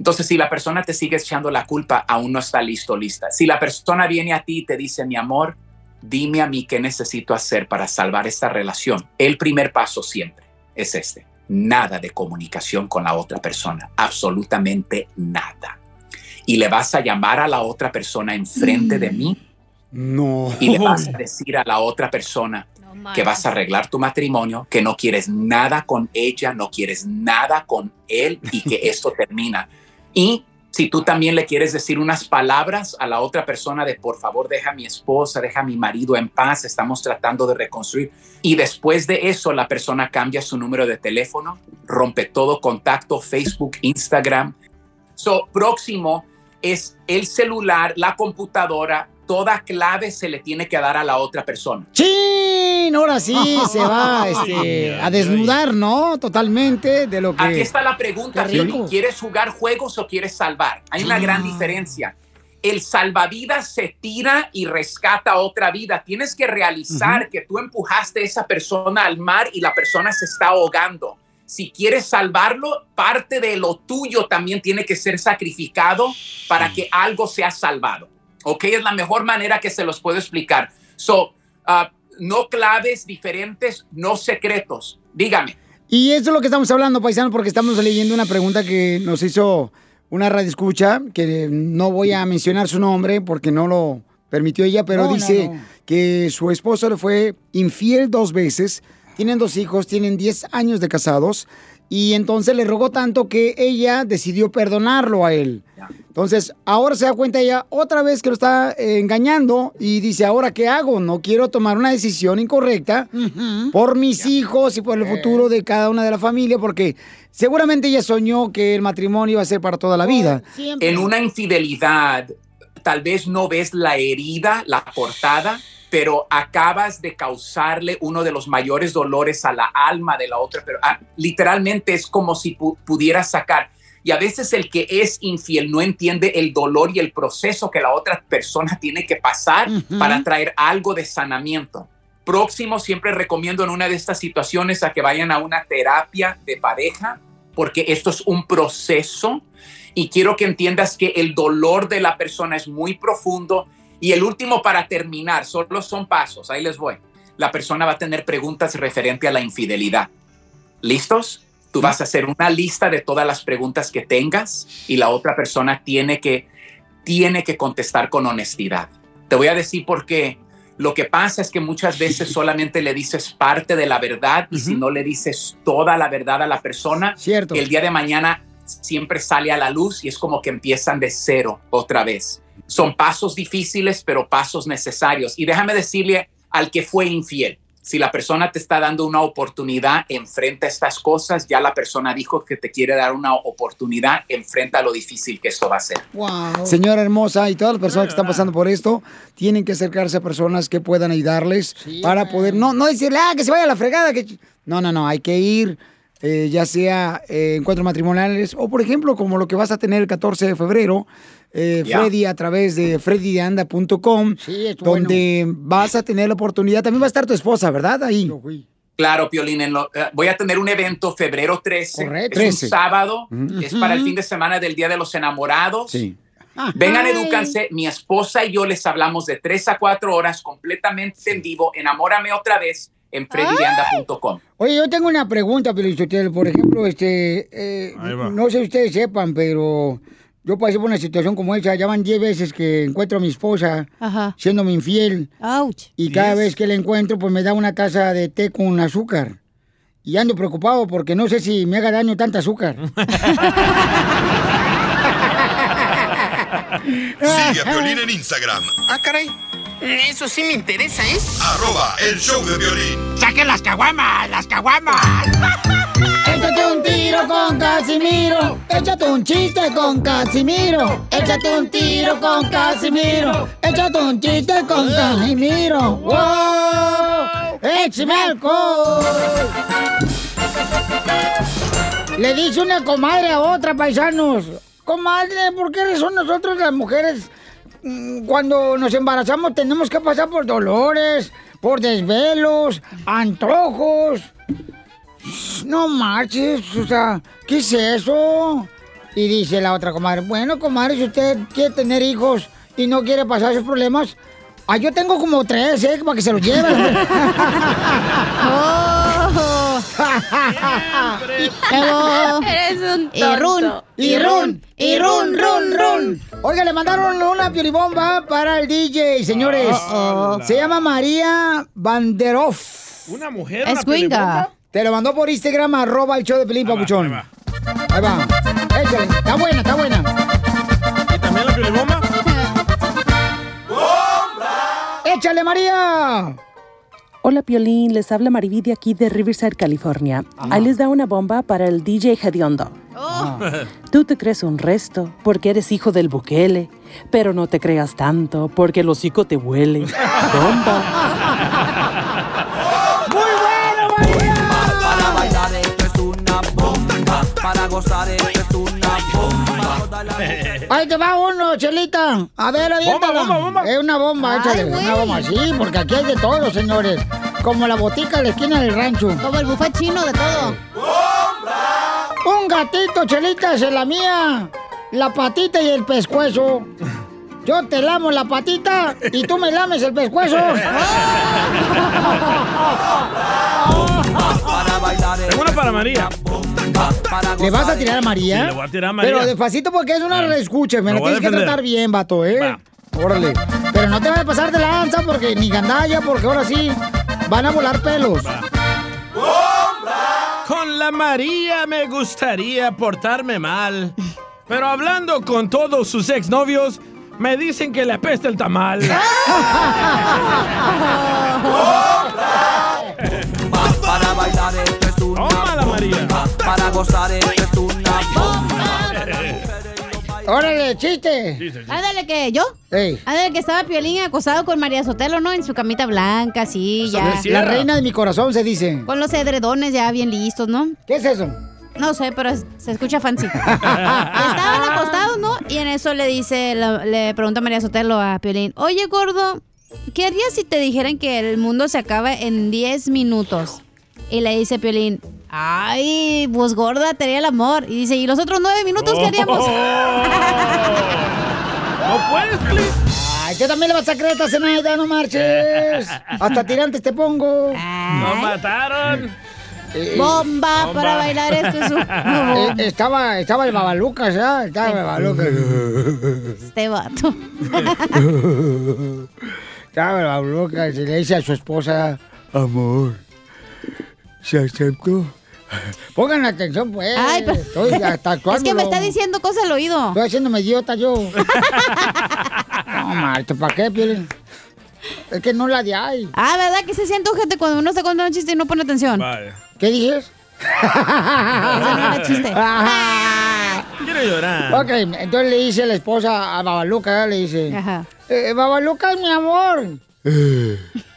Speaker 17: Entonces, si la persona te sigue echando la culpa, aún no está listo, lista. Si la persona viene a ti y te dice, mi amor, dime a mí qué necesito hacer para salvar esta relación, el primer paso siempre es este. Nada de comunicación con la otra persona, absolutamente nada. Y le vas a llamar a la otra persona enfrente de mí
Speaker 1: No.
Speaker 17: y le vas a decir a la otra persona que vas a arreglar tu matrimonio, que no quieres nada con ella, no quieres nada con él y que esto termina. Y si tú también le quieres decir unas palabras a la otra persona de por favor deja a mi esposa, deja a mi marido en paz, estamos tratando de reconstruir. Y después de eso la persona cambia su número de teléfono, rompe todo contacto, Facebook, Instagram. So, próximo es el celular, la computadora, toda clave se le tiene que dar a la otra persona.
Speaker 1: ¡Chin! Ahora sí se va este, a desnudar, ¿no? Totalmente de lo que...
Speaker 17: Aquí está la pregunta. Piolín. ¿quieres jugar juegos o quieres salvar? Hay una gran diferencia. El salvavidas se tira y rescata otra vida. Tienes que realizar que tú empujaste a esa persona al mar y la persona se está ahogando. Si quieres salvarlo, parte de lo tuyo también tiene que ser sacrificado para que algo sea salvado. ¿Ok? Es la mejor manera que se los puedo explicar. So, ah, no claves diferentes, no secretos. Dígame.
Speaker 1: Y eso es lo que estamos hablando, paisano, porque estamos leyendo una pregunta que nos hizo una radio escucha, que no voy a mencionar su nombre porque no lo permitió ella, pero
Speaker 20: No, no,
Speaker 1: dice
Speaker 20: no.
Speaker 1: que su esposo le fue infiel dos veces tienen dos hijos, tienen 10 años de casados. Y entonces le rogó tanto que ella decidió perdonarlo a él. Entonces, ahora se da cuenta ella otra vez que lo está eh, engañando y dice, ¿ahora qué hago? No quiero tomar una decisión incorrecta por mis hijos y por el futuro de cada una de la familia, porque seguramente ella soñó que el matrimonio iba a ser para toda la vida.
Speaker 17: En una infidelidad, tal vez no ves la herida, la portada, pero acabas de causarle uno de los mayores dolores a la alma de la otra, pero ah, literalmente es como si pu- pudieras sacar. Y a veces el que es infiel no entiende el dolor y el proceso que la otra persona tiene que pasar para traer algo de sanamiento. Próximo, siempre recomiendo en una de estas situaciones a que vayan a una terapia de pareja, porque esto es un proceso y quiero que entiendas que el dolor de la persona es muy profundo. Y el último para terminar, solo son pasos, ahí les voy. La persona va a tener preguntas referente a la infidelidad. ¿Listos? Tú vas a hacer una lista de todas las preguntas que tengas y la otra persona tiene que, tiene que contestar con honestidad. Te voy a decir por qué. Lo que pasa es que muchas veces solamente le dices parte de la verdad y si no le dices toda la verdad a la persona,
Speaker 1: Cierto.
Speaker 17: el día de mañana siempre sale a la luz y es como que empiezan de cero otra vez. Son pasos difíciles, pero pasos necesarios. Y déjame decirle al que fue infiel, si la persona te está dando una oportunidad, enfrenta estas cosas. Ya la persona dijo que te quiere dar una oportunidad, enfrenta lo difícil que esto va a ser.
Speaker 1: Señora hermosa, y todas las personas que están pasando por esto, tienen que acercarse a personas que puedan ayudarles para poder, no, no decirle, ah, que se vaya a la fregada. Que... No, no, no, hay que ir, eh, ya sea eh, encuentros matrimoniales o, por ejemplo, como lo que vas a tener el 14 de febrero, eh. Freddy, a través de freddydeanda.com, donde vas a tener la oportunidad. También va a estar tu esposa, ¿verdad? Ahí.
Speaker 17: Claro, Piolín, en lo- eh, voy a tener un evento febrero 13.
Speaker 1: Correcto.
Speaker 17: Es
Speaker 1: 13.
Speaker 17: un sábado, es para el fin de semana del Día de los Enamorados.
Speaker 1: Sí.
Speaker 17: Vengan, edúcanse. Mi esposa y yo les hablamos de 3 a 4 horas completamente en vivo. Enamórame otra vez en freddydeanda.com.
Speaker 1: Oye, yo tengo una pregunta, Pelichotelo. Por ejemplo, este, eh,
Speaker 17: Ahí va.
Speaker 1: no sé si ustedes sepan, pero yo pasé por una situación como esa. Ya van 10 veces que encuentro a mi esposa siéndome infiel. Y cada
Speaker 2: Yes.
Speaker 1: vez que la encuentro, pues me da una taza de té con azúcar. Y ando preocupado porque no sé si me haga daño tanta azúcar.
Speaker 6: Sigue a Violín en Instagram,
Speaker 16: Ah, caray. Eso sí me interesa, ¿eh?
Speaker 6: arroba el show de violín.
Speaker 16: ¡Saquen las caguamas! ¡Las caguamas!
Speaker 1: Échate un tiro con Casimiro. Échate un chiste con Casimiro. Échate un tiro con Casimiro. Échate un chiste con Casimiro. ¡Wow! ¡Échame! Le dice una comadre a otra, paisanos. Comadre, ¿por qué son nosotros las mujeres mm, cuando nos embarazamos tenemos que pasar por dolores, por desvelos, antojos? No marches, o sea, ¿qué es eso? Y dice la otra comadre, bueno, comadre, si usted quiere tener hijos y no quiere pasar esos problemas, ah, yo tengo como tres, ¿eh? Para que se los lleven.
Speaker 2: Eres
Speaker 1: un
Speaker 2: Y run,
Speaker 1: y run, y run, run, run. Oiga, le mandaron una piolibomba para el DJ, señores. Se llama María Banderoff.
Speaker 3: Una mujer.
Speaker 1: Es
Speaker 3: una?
Speaker 1: Te lo mandó por Instagram, arroba el show de Pelín Papuchón. Ahí va. Échale. Está buena, está buena.
Speaker 3: ¿Y también la piolibomba?
Speaker 1: ¡Échale, María!
Speaker 21: Hola Piolín, les habla Mariví de aquí de Riverside, California. Ahí les da una bomba para el DJ Hediondo. Tú te crees un resto porque eres hijo del Bukele, pero no te creas tanto porque el hocico te huele. Bomba.
Speaker 1: Ahí te va uno, Chelita. A ver, aviéntala.
Speaker 16: Bomba, bomba, bomba.
Speaker 1: Es una bomba,
Speaker 16: Ay,
Speaker 1: échale.
Speaker 16: güey.
Speaker 1: Una bomba, sí, porque aquí hay de todo, señores. Como la botica de la esquina del rancho.
Speaker 2: Como el buffet chino de todo.
Speaker 1: Un gatito, Chelita, se la mía. La patita y el pescuezo. Yo te lamo la patita y tú me lames el pescuezo.
Speaker 16: Bailar
Speaker 3: Tengo una para María.
Speaker 1: ¿Le vas a tirar a María?
Speaker 3: Sí, le voy a tirar a María.
Speaker 1: Pero despacito porque es una reescucha. Me
Speaker 3: Lo
Speaker 1: la tienes que tratar bien, vato, ¿eh? Órale. Pero no te vas a pasar de lanza porque ni gandalla, porque ahora sí van a volar pelos.
Speaker 3: Hola María, me gustaría portarme mal. Pero hablando con todos sus exnovios, me dicen que le apesta el tamal.
Speaker 16: Para bailar
Speaker 3: María.
Speaker 16: Para gozar esto es una
Speaker 1: ¡Órale, chiste!
Speaker 2: Ándale, que yo. Ándale, que estaba Piolín acostado con María Sotelo, ¿no? En su camita blanca, así, ya.
Speaker 1: La reina de mi corazón se dice.
Speaker 2: Con los edredones ya bien listos, ¿no?
Speaker 1: ¿Qué es eso?
Speaker 2: No sé, pero es- se escucha fancy. Estaban acostados, ¿no? Y en eso le dice, la- le pregunta María Sotelo a Piolín, oye, gordo, ¿qué harías si te dijeran que el mundo se acaba en 10 minutos? Y le dice Piolín, ay, pues gorda, te haría el amor. Y dice, ¿y los otros 9 minutos qué haríamos?
Speaker 3: ¿No puedes?
Speaker 1: Ay, tú también le vas a creer esta Zenaida, no marches. Hasta tirantes te pongo.
Speaker 3: ¡Nos mataron!
Speaker 2: Bomba, para bailar esto es un...
Speaker 1: Eh, estaba, estaba el Babalucas, ¿ya? Estaba el Babalucas.
Speaker 2: Este vato.
Speaker 1: estaba el Babalucas y le dice a su esposa, amor, ¿se aceptó? Pongan atención, pues.
Speaker 2: Ay, pero-
Speaker 1: Estoy hasta
Speaker 2: Es que me está diciendo cosas al oído.
Speaker 1: Estoy haciéndome idiota yo. no, Marta, ¿para qué, Piolín? Es que no la de ahí.
Speaker 2: Ah, ¿verdad que se siente gente cuando uno está contando un chiste y no pone atención?
Speaker 1: ¿Qué dices?
Speaker 2: Ese no era chiste.
Speaker 3: Quiero llorar.
Speaker 1: Ok, entonces le dice la esposa a Babaluca, le dice, eh, Babaluca, mi amor.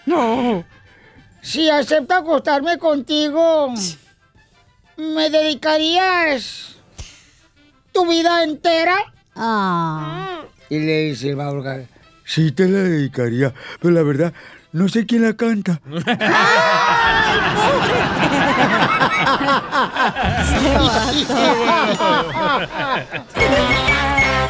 Speaker 1: No. Si acepto acostarme contigo, ¿me dedicarías tu vida entera? Y le dice el Babaluca, sí te la dedicaría, pero la verdad, no sé quién la canta.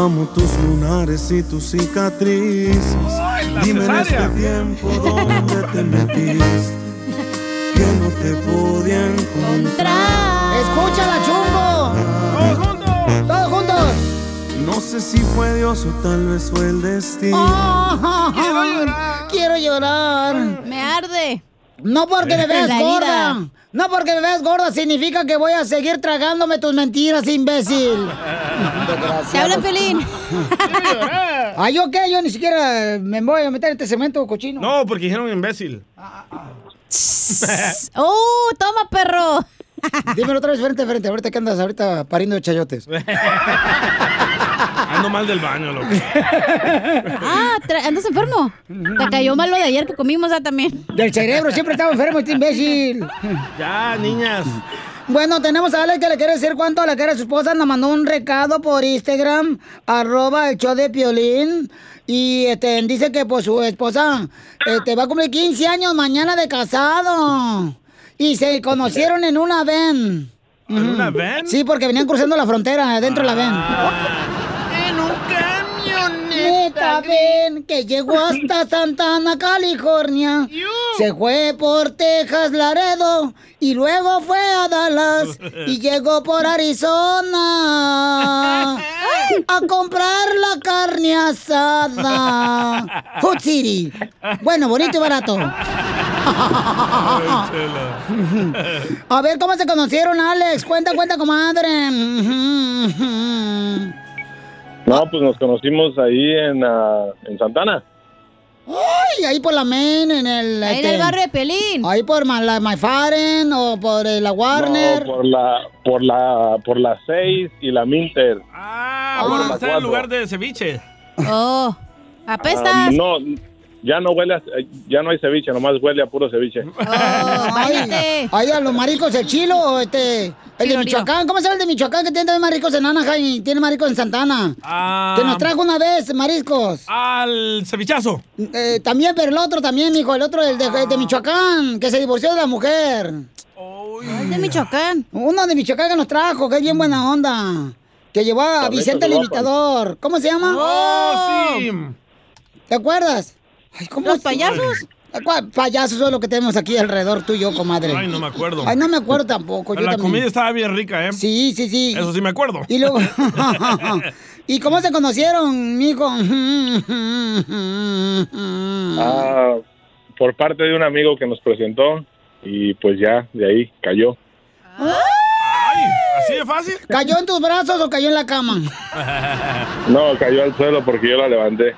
Speaker 16: Amo tus lunares y tus cicatrices.
Speaker 3: la
Speaker 16: Dime en este tiempo dónde te metiste. Que no te podía encontrar.
Speaker 1: ¡Escúchala, chungo! ¡Todos juntos! ¡Todos juntos!
Speaker 16: No sé si fue Dios o tal vez fue el destino.
Speaker 1: quiero llorar. Quiero llorar.
Speaker 2: Me arde.
Speaker 1: No porque me veas
Speaker 2: La
Speaker 1: gorda. No porque me veas gorda significa que voy a seguir tragándome tus mentiras, imbécil.
Speaker 2: Te habla Pelín.
Speaker 1: Ay, ¿yo qué? Yo ni siquiera me voy a meter en este cemento cochino.
Speaker 3: No, porque dijeron imbécil.
Speaker 2: ¡Oh, toma, perro!
Speaker 1: Dímelo otra vez frente a frente. Ahorita que andas ahorita pariendo de chayotes.
Speaker 3: Ando mal del baño, loco.
Speaker 2: Ah, ¿andas enfermo? Te cayó mal lo de ayer que comimos ah, también.
Speaker 1: Del cerebro, siempre estaba enfermo este imbécil.
Speaker 3: Ya, niñas.
Speaker 1: Bueno, tenemos a Alex que le quiere decir cuánto le quiere a su esposa. Nos mandó un recado por Instagram, arroba el show de Piolín. Y este, dice que pues su esposa este, va a cumplir 15 años mañana de casado. Y se conocieron en una van.
Speaker 3: ¿En una van?
Speaker 1: Sí, porque venían cruzando la frontera dentro de la van. Ven, que llegó hasta Santana, California. Se fue por Texas, Laredo. Y luego fue a Dallas. Y llegó por Arizona. A comprar la carne asada. Food City. Bueno, bonito y barato. A ver, ¿cómo se conocieron, Alex? Cuenta, cuenta, comadre.
Speaker 22: No, pues nos conocimos ahí en, ah, en Santana.
Speaker 1: Ay, ahí por la Main, en el...
Speaker 2: Ahí en el barrio de Pelín.
Speaker 1: Ahí por Ma- la MyFaren o por eh, la Warner.
Speaker 22: No, por la, por la, por la 6 y la Minter.
Speaker 3: Ah, por
Speaker 22: la
Speaker 3: estar en
Speaker 22: cuatro.
Speaker 3: lugar de ceviche.
Speaker 2: Oh,
Speaker 22: Ah,
Speaker 2: apestas.
Speaker 22: no, ya no huele, a- ya no hay ceviche, nomás huele a puro ceviche.
Speaker 1: Ay, ay, a los maricos el chilo, este, el de Michoacán. ¿Cómo se llama el de Michoacán que tiene también mariscos en Anaheim y tiene mariscos en Santana?
Speaker 3: Ah.
Speaker 1: Que nos trajo una vez mariscos.
Speaker 3: Al cevichazo.
Speaker 1: Eh, también, pero el otro también, mijo, el otro, el de, el de Michoacán, que se divorció de la mujer.
Speaker 2: de Michoacán.
Speaker 1: Uno de Michoacán que nos trajo, que es bien buena onda. Que llevó a Vicente el. Imitador. ¿Cómo se llama?
Speaker 3: Oh, sí.
Speaker 1: ¿Te acuerdas? Ay, ¿cómo
Speaker 2: ¿Los payasos?
Speaker 1: ¿Cuál payasos es lo que tenemos aquí alrededor tú y yo, comadre?
Speaker 3: Ay, no me acuerdo.
Speaker 1: Ay, no me acuerdo tampoco. Yo
Speaker 3: la
Speaker 1: también.
Speaker 3: comida estaba bien rica, ¿eh?
Speaker 1: Sí, sí, sí.
Speaker 3: Eso sí me acuerdo.
Speaker 1: Y luego... ¿Y cómo se conocieron, mijo?
Speaker 22: Ah, por parte de un amigo que nos presentó y pues ya de ahí cayó.
Speaker 3: Ay, ¿así de fácil?
Speaker 1: ¿Cayó en tus brazos o cayó en la cama?
Speaker 22: No, cayó al suelo porque yo la levanté.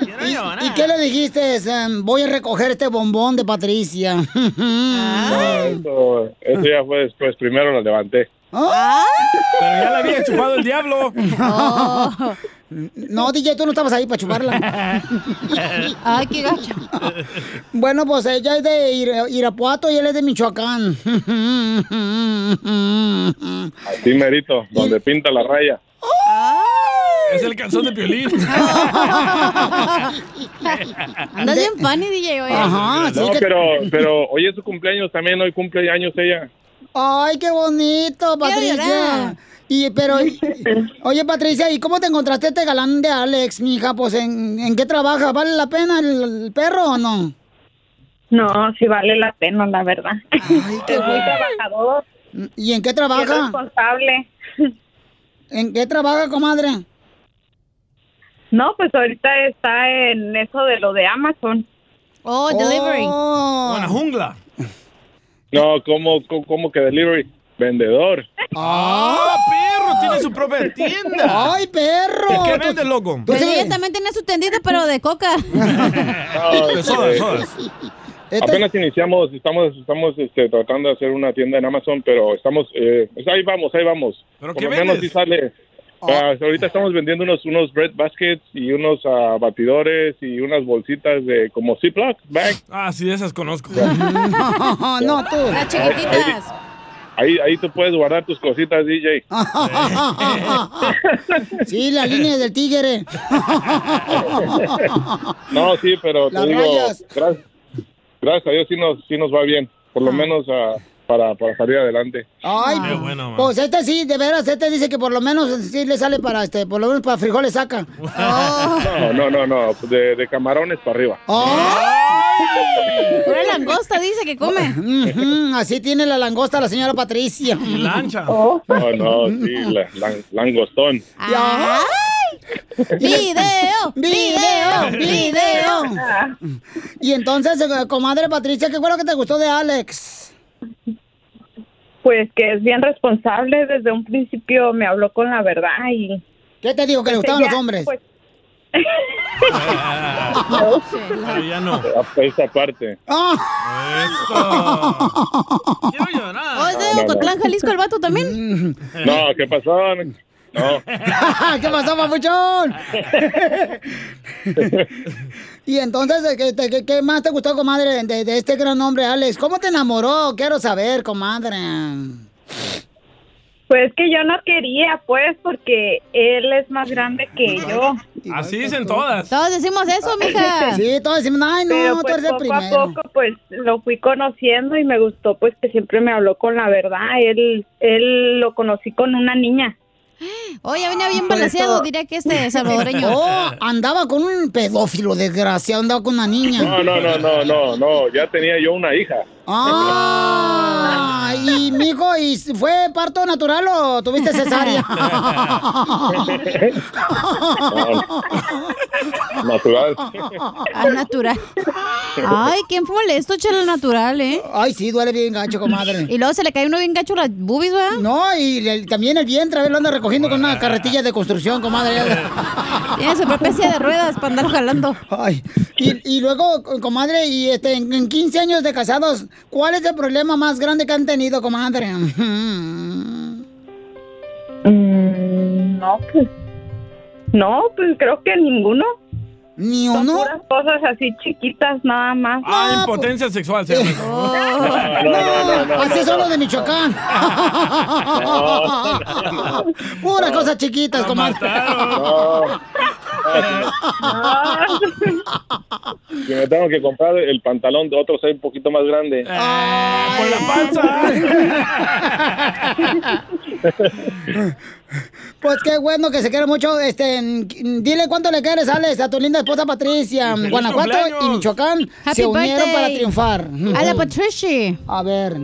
Speaker 1: ¿Y, y qué le dijiste? Voy a recoger este bombón de Patricia.
Speaker 22: No, eso, eso ya fue después. Primero la levanté.
Speaker 3: Pero ya le había chupado el diablo.
Speaker 1: No, DJ, tú no estabas ahí para chuparla.
Speaker 2: Ay, qué gacho.
Speaker 1: Bueno, pues ella es de Ira- Irapuato y él es de Michoacán.
Speaker 22: Así merito, donde pinta la raya.
Speaker 3: Es el calzón de piolín.
Speaker 2: Andas bien funny, DJ, oye.
Speaker 1: Ajá,
Speaker 22: no, pero, pero hoy es su cumpleaños también, hoy cumple años ella.
Speaker 1: Ay, qué bonito, Patricia. Y, pero, oye, Patricia, ¿y cómo te encontraste este galán de Alex, mija? Pues, ¿en, en qué trabaja? ¿Vale la pena el, el perro o no?
Speaker 23: No, sí vale la pena, la verdad.
Speaker 1: qué
Speaker 23: es muy trabajador.
Speaker 1: ¿Y en qué trabaja?
Speaker 23: responsable.
Speaker 1: ¿En qué trabaja, comadre?
Speaker 23: No, pues ahorita está en eso de lo de Amazon.
Speaker 2: Oh, delivery.
Speaker 3: Con la jungla.
Speaker 22: No, ¿cómo, cómo, cómo que delivery? Vendedor.
Speaker 3: ¡Ah, perro! Tiene su propia tienda.
Speaker 1: ¡Ay, perro!
Speaker 3: ¿Qué vende, loco?
Speaker 2: Pues ella también tiene su tendita, pero de coca.
Speaker 22: No,
Speaker 3: De
Speaker 22: este. Apenas iniciamos, estamos, estamos este, tratando de hacer una tienda en Amazon, pero estamos, eh, pues ahí vamos, ahí vamos.
Speaker 3: ¿Pero
Speaker 22: Por
Speaker 3: qué
Speaker 22: lo menos
Speaker 3: vendes?
Speaker 22: sí sale. Ah, ahorita estamos vendiendo unos, unos bread baskets y unos ah, batidores y unas bolsitas de como Ziploc bag.
Speaker 3: Ah, sí, esas conozco.
Speaker 1: No, no, tú.
Speaker 2: Las chiquititas.
Speaker 22: Ahí, ahí tú puedes guardar tus cositas, DJ.
Speaker 1: Sí, la línea del tigre.
Speaker 22: No, sí, pero
Speaker 1: Las
Speaker 22: te digo, gracias, gracias a Dios sí nos, sí nos va bien, por lo menos ah, para, para salir adelante.
Speaker 1: Ay,
Speaker 3: Qué bueno, man.
Speaker 1: pues este sí, de veras, este dice que por lo menos sí le sale para este, por lo menos para frijoles saca.
Speaker 22: No, no, no, no, de, de camarones para arriba.
Speaker 2: Pura langosta dice que come.
Speaker 1: Así tiene la langosta la señora Patricia.
Speaker 3: Lancha.
Speaker 22: No, no, sí, la, la- langostón.
Speaker 2: ¡Ay! ¡Video! ¡Video! ¡Video!
Speaker 1: Y entonces, eh, comadre Patricia, ¿qué fue lo que te gustó de Alex?
Speaker 23: Pues que es bien responsable. Desde un principio me habló con la verdad y...
Speaker 1: ¿Qué te digo? ¿Que le
Speaker 23: Pues
Speaker 1: gustaban
Speaker 23: ella,
Speaker 1: los hombres?
Speaker 23: pues,
Speaker 3: Ya no.
Speaker 22: Esa parte.
Speaker 1: Ah.
Speaker 3: Esto. Quiero llorar.
Speaker 2: ¿O es de
Speaker 22: No, no, no.
Speaker 2: Ocotlán, Jalisco, el vato también?
Speaker 22: No, ¿qué pasó? No.
Speaker 1: ¿Qué pasó, papuchón? y entonces, ¿qué, qué- qué más te gustó, comadre, de, de este gran hombre, Alex? ¿Cómo te enamoró? Quiero saber, comadre.
Speaker 23: Pues que yo no quería, pues, porque él es más grande que yo.
Speaker 3: Así dicen todas.
Speaker 2: Todos decimos eso, mija.
Speaker 1: Sí, todos decimos, ay, no,
Speaker 23: Pero
Speaker 1: tú
Speaker 23: pues
Speaker 1: eres el
Speaker 23: poco
Speaker 1: primero.
Speaker 23: a poco, pues, lo fui conociendo y me gustó, pues, que siempre me habló con la verdad. Él, él lo conocí con una niña.
Speaker 2: Oh, ya venía bien balanceado, diría que este salvadoreño.
Speaker 1: Oh, andaba con un pedófilo desgraciado, andaba con una niña.
Speaker 22: No, no, no, no, no, no, ya tenía yo una hija.
Speaker 1: Ah, y mijo, ¿y fue parto natural o tuviste cesárea?
Speaker 22: Natural.
Speaker 2: Ah, natural. Ay, ¿quién fue molesto, chelo natural, eh?
Speaker 1: Ay, sí, duele bien gacho, comadre.
Speaker 2: Y luego se le cae uno bien gacho las boobies, ¿verdad?
Speaker 1: No, y el- también el vientre, a ver, lo anda recogiendo con una carretilla de construcción, comadre.
Speaker 2: Tiene su propia silla de ruedas para andar jalando.
Speaker 1: Ay, y, y luego, comadre, y este, en en 15 años de casados, ¿cuál es el problema más grande que han tenido, comadre?
Speaker 23: Mm, no, pues, no, pues creo que ninguno.
Speaker 1: Ni
Speaker 23: Son
Speaker 1: uno.
Speaker 23: puras cosas así chiquitas nada más.
Speaker 3: Ah, impotencia sexual se llama eso.
Speaker 1: No, así son los de Michoacán. Puras cosas chiquitas, comadre.
Speaker 22: Si me tengo que comprar el pantalón de otro ser un poquito más grande.
Speaker 3: ¡Por la panza!
Speaker 1: Pues qué bueno que se quiere mucho. Este, dile cuánto le quieres, Alex, a tu linda esposa Patricia. Guanajuato
Speaker 2: cumpleaños.
Speaker 1: y Michoacán
Speaker 2: Happy
Speaker 1: se unieron
Speaker 2: birthday.
Speaker 1: para triunfar.
Speaker 2: A la Patricia.
Speaker 1: A ver.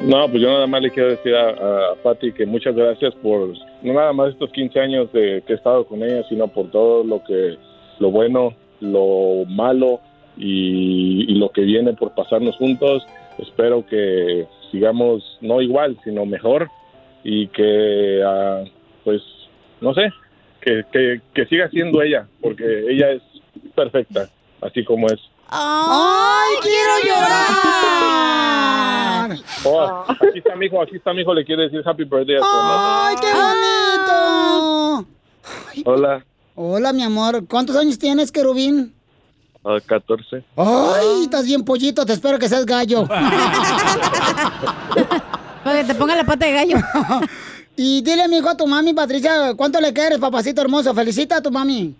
Speaker 22: No, pues yo nada más le quiero decir a, a Patti que muchas gracias por no nada más estos 15 años de que he estado con ella, sino por todo lo que lo bueno, lo malo y, y lo que viene por pasarnos juntos. Espero que sigamos no igual, sino mejor y que ah, pues no sé, que, que, que siga siendo ella, porque ella es perfecta, así como es.
Speaker 1: ¡Ay, quiero llorar!
Speaker 22: Oh, aquí está mi hijo, aquí está mi hijo, le quiere decir happy birthday a su mamá.
Speaker 1: ¡Ay, qué bonito!
Speaker 22: Hola,
Speaker 1: Hola, mi amor. ¿Cuántos años tienes, querubín?
Speaker 22: ah, 14.
Speaker 1: Ay, estás bien pollito. Te espero que seas gallo.
Speaker 2: Para que te ponga la pata de gallo.
Speaker 1: y dile, amigo, a tu mami, Patricia, ¿cuánto le quieres, papacito hermoso? Felicita a tu mami.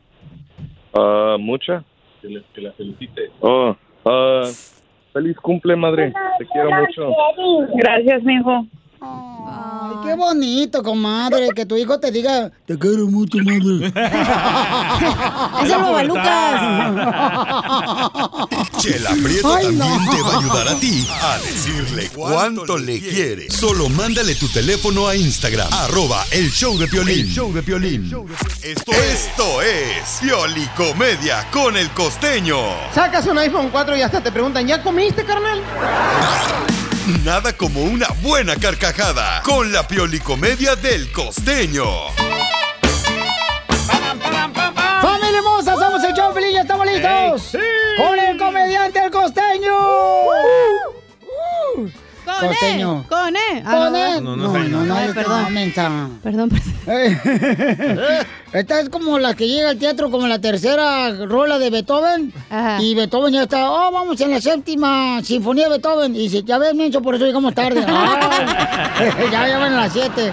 Speaker 22: Ah, mucha. Que, le- que la felicite. Oh, ah, feliz cumple, madre. Te quiero mucho.
Speaker 23: Gracias, mijo.
Speaker 1: Ay, qué bonito, comadre, que tu hijo te diga, te quiero mucho, madre.
Speaker 2: Eso lo
Speaker 6: Chela Prieto
Speaker 1: Ay,
Speaker 6: también
Speaker 1: no.
Speaker 6: te va a ayudar a ti a decirle cuánto le quiere. Solo mándale tu teléfono a Instagram, arroba el show de Piolín.
Speaker 24: El
Speaker 6: show de Piolín. Esto, esto es Piolicomedia con el costeño.
Speaker 25: Sacas un iPhone 4 y hasta te preguntan, ¿ya comiste, carnal?
Speaker 6: Nada como una buena carcajada con la Piolicomedia del costeño.
Speaker 1: ¡Familia hermosa! Somos el show, ya estamos listos. Con el comediante El Costeño.
Speaker 2: Con
Speaker 1: Costeño.
Speaker 2: E. Con E. Ah,
Speaker 1: Con.
Speaker 2: ¿verdad?
Speaker 1: No, no, no, no,
Speaker 2: perdón. Perdón,
Speaker 1: Esta es como la que llega al teatro, como la tercera rola de Beethoven. Y Beethoven ya está, oh, vamos en la séptima sinfonía de Beethoven. Y dice, ya ves, Mencho, por eso llegamos tarde. Ay, ya, ya van a las siete.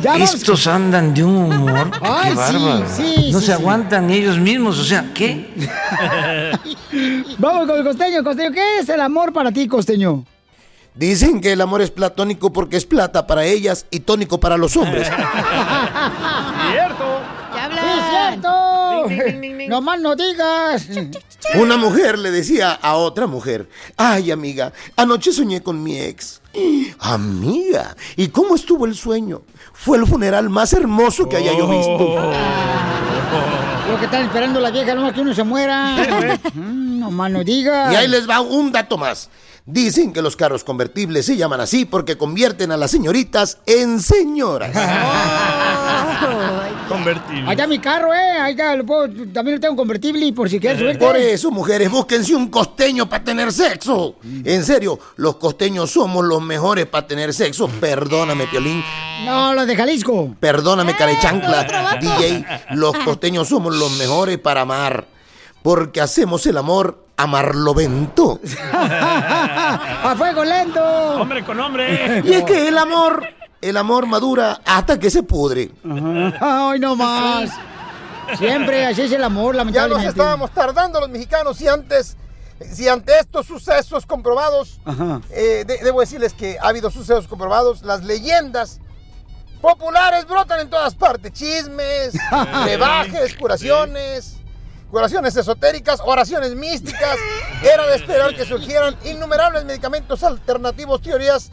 Speaker 1: Ya vamos.
Speaker 20: Estos andan de un humor.
Speaker 1: Ay, sí, sí,
Speaker 20: no
Speaker 1: sí,
Speaker 20: se
Speaker 1: sí.
Speaker 20: aguantan ellos mismos. O sea, ¿qué?
Speaker 1: Vamos con el costeño, costeño. ¿Qué es el amor para ti, costeño?
Speaker 13: Dicen que el amor es platónico porque es plata para ellas y tónico para los hombres.
Speaker 3: ¡Cierto!
Speaker 1: ¡Sí, cierto! ¡No más no digas!
Speaker 13: Una mujer le decía a otra mujer, ay amiga, anoche soñé con mi ex. Amiga, ¿y cómo estuvo el sueño? Fue el funeral más hermoso que haya yo visto.
Speaker 1: Lo que están esperando las viejas, no es que uno se muera. Mm, no más no digas.
Speaker 13: Y ahí les va un dato más. Dicen que los carros convertibles se llaman así porque convierten a las señoritas en señoras.
Speaker 3: Convertible.
Speaker 1: Allá mi carro, ¿eh? Lo puedo- también lo tengo convertible y por si quieres subirte.
Speaker 13: Por eso, mujeres, búsquense un costeño para tener sexo. En serio, los costeños somos los mejores para tener sexo. Perdóname, Piolín.
Speaker 1: No, los de Jalisco.
Speaker 13: Perdóname, carechancla. DJ, los costeños somos los mejores para amar. Porque hacemos el amor amarlovento.
Speaker 1: ¡A fuego lento!
Speaker 3: Hombre con hombre.
Speaker 13: Y es que el amor, el amor madura hasta que se pudre.
Speaker 1: Ay, no más. Siempre así es el amor,
Speaker 25: Ya
Speaker 1: lamentablemente.
Speaker 25: nos estábamos tardando los mexicanos y antes, si ante estos sucesos comprobados,
Speaker 1: Ajá.
Speaker 25: eh, de- debo decirles que ha habido sucesos comprobados, las leyendas populares brotan en todas partes, chismes, brebajes, curaciones, curaciones esotéricas, oraciones místicas. Era de esperar que surgieran innumerables medicamentos alternativos, teorías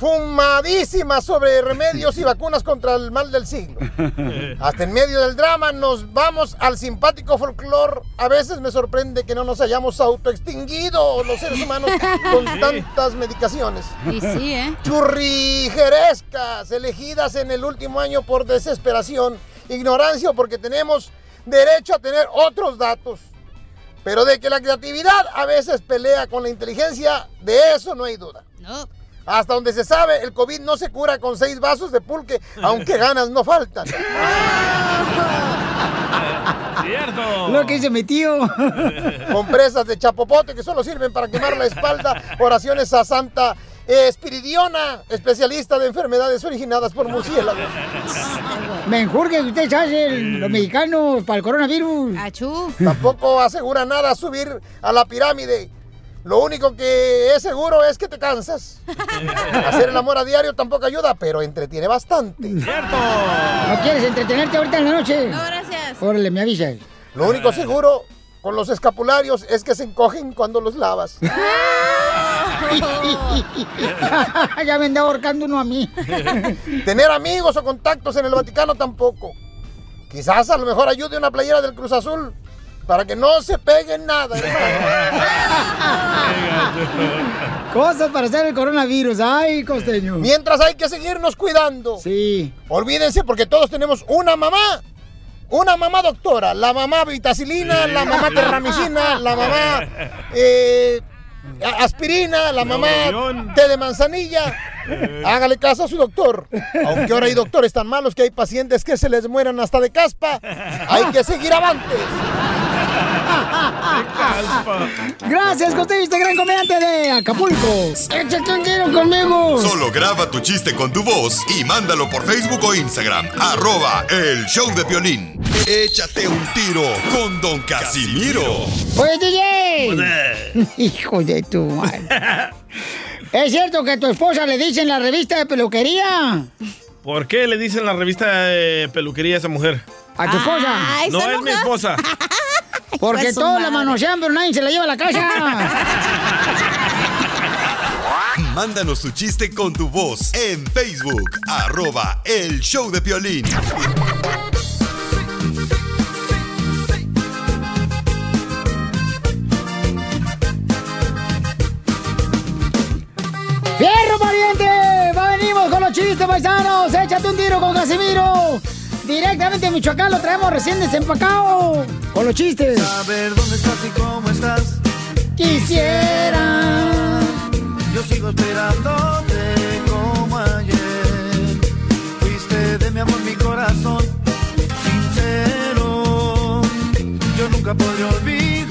Speaker 25: fumadísimas sobre remedios y vacunas contra el mal del siglo. Hasta en medio del drama nos vamos al simpático folclore. A veces me sorprende que no nos hayamos autoextinguido los seres humanos con tantas medicaciones.
Speaker 2: Y sí, ¿eh?
Speaker 25: Churrijerescas, elegidas en el último año por desesperación, ignorancia o porque tenemos derecho a tener otros datos. Pero de que la creatividad a veces pelea con la inteligencia, de eso no hay duda. Hasta donde se sabe, el COVID no se cura con seis vasos de pulque, aunque ganas no faltan.
Speaker 3: Cierto.
Speaker 1: Lo que dice mi tío.
Speaker 13: Compresas de chapopote que solo sirven para quemar la espalda. Oraciones a Santa Espiridiona, especialista de enfermedades originadas por murciélagos.
Speaker 1: Mejor que ustedes hacen los mexicanos para el coronavirus.
Speaker 2: Achú.
Speaker 13: Tampoco asegura nada subir a la pirámide. Lo único que es seguro es que te cansas. Hacer el amor a diario tampoco ayuda, pero entretiene bastante.
Speaker 3: ¡Cierto!
Speaker 1: ¿No quieres entretenerte ahorita en la noche?
Speaker 2: No, gracias.
Speaker 1: Órale, me avisas.
Speaker 13: Lo único seguro con los escapularios es que se encogen cuando los lavas.
Speaker 1: ya me anda ahorcando uno a mí.
Speaker 13: Tener amigos o contactos en el Vaticano tampoco. Quizás a lo mejor ayude una playera del Cruz Azul para que no se peguen nada.
Speaker 1: Cosas para hacer el coronavirus. Ay, costeño.
Speaker 13: Mientras hay que seguirnos cuidando.
Speaker 1: Sí.
Speaker 13: Olvídense porque todos tenemos una mamá. Una mamá doctora, la mamá vitacilina, la mamá terramicina, la mamá eh, aspirina, la mamá té de manzanilla. Hágale caso a su doctor. Aunque ahora hay doctores tan malos que hay pacientes que se les mueran hasta de caspa, hay que seguir avante.
Speaker 1: Gracias, costeño, este gran comediante de Acapulco. Échate un tiro conmigo.
Speaker 6: Solo graba tu chiste con tu voz y mándalo por Facebook o Instagram. Arroba el show de violín. Échate un tiro con Don Casimiro.
Speaker 1: Oye, DJ. Hijo de tu madre. ¿Es cierto que a tu esposa le dicen la revista de peluquería?
Speaker 3: ¿Por qué le dicen la revista de peluquería a esa mujer?
Speaker 1: ¿A tu esposa?
Speaker 2: Ay,
Speaker 3: No es mi esposa.
Speaker 1: Porque
Speaker 2: Pues
Speaker 1: todos la manosean, pero nadie se la lleva a la casa.
Speaker 6: Mándanos tu chiste con tu voz en Facebook. Arroba el show de violín.
Speaker 1: ¡Fierro, pariente! ¡Va, venimos con los chistes, paisanos! ¡Échate un tiro con Casimiro! Directamente de Michoacán lo traemos recién desempacado. Con los chistes.
Speaker 7: Saber dónde estás y cómo estás.
Speaker 1: Quisiera.
Speaker 7: Yo sigo esperándote como ayer. Fuiste de mi amor, mi corazón. Sincero. Yo nunca podré olvidarme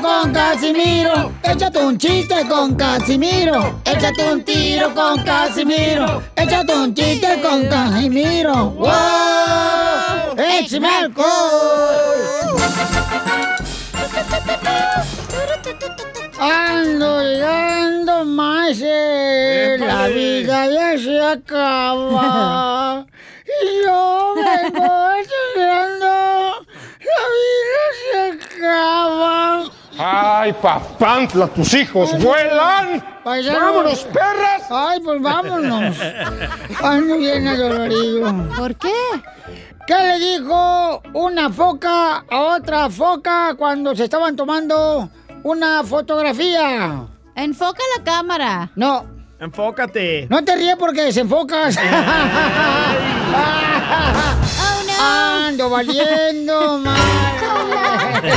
Speaker 1: con Casimiro. Échate un chiste con Casimiro. Échate un tiro con Casimiro. Échate un chiste con Casimiro. ¡Wow! ¡Échame! Ando llegando más, eh, la vida ya se acaba. Y yo vengo estudiando, la
Speaker 26: Ay, papantla, tus hijos vuelan. ¡Vámonos, perras!
Speaker 1: Ay, pues vámonos. Ando bien adolorido.
Speaker 2: ¿Por qué?
Speaker 1: ¿Qué le dijo una foca a otra foca cuando se estaban tomando una fotografía?
Speaker 2: Enfoca la cámara.
Speaker 1: No.
Speaker 3: Enfócate.
Speaker 1: No te ríes porque desenfocas. Ando valiendo, madre.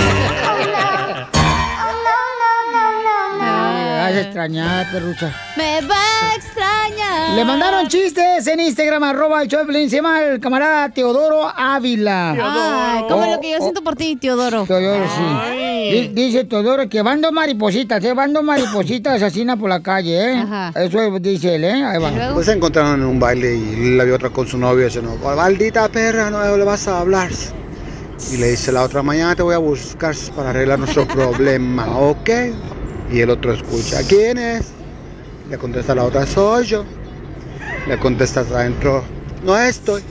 Speaker 1: Me vas a extrañar, perrucha.
Speaker 2: Me va a extrañar.
Speaker 1: Le mandaron chistes en Instagram, arroba el Piolín. Se llama el camarada Teodoro Ávila.
Speaker 2: Ay, como
Speaker 1: Oh,
Speaker 2: lo que yo siento por ti, Teodoro.
Speaker 1: Teodoro, sí. Di- Dice Teodoro que van dos maripositas, ¿eh? Van dos maripositas asesinas por la calle, ¿eh? Eso dice él, ¿eh? Ahí va.
Speaker 24: Pues se encontraron en un baile y la vio otra con su novio diciendo, maldita perra, no le vas a hablar. Y le dice la otra, mañana te voy a buscar para arreglar nuestro problema, ¿ok? Y el otro escucha, ¿quién es? Le contesta la otra, soy yo. Le contestas adentro, no estoy.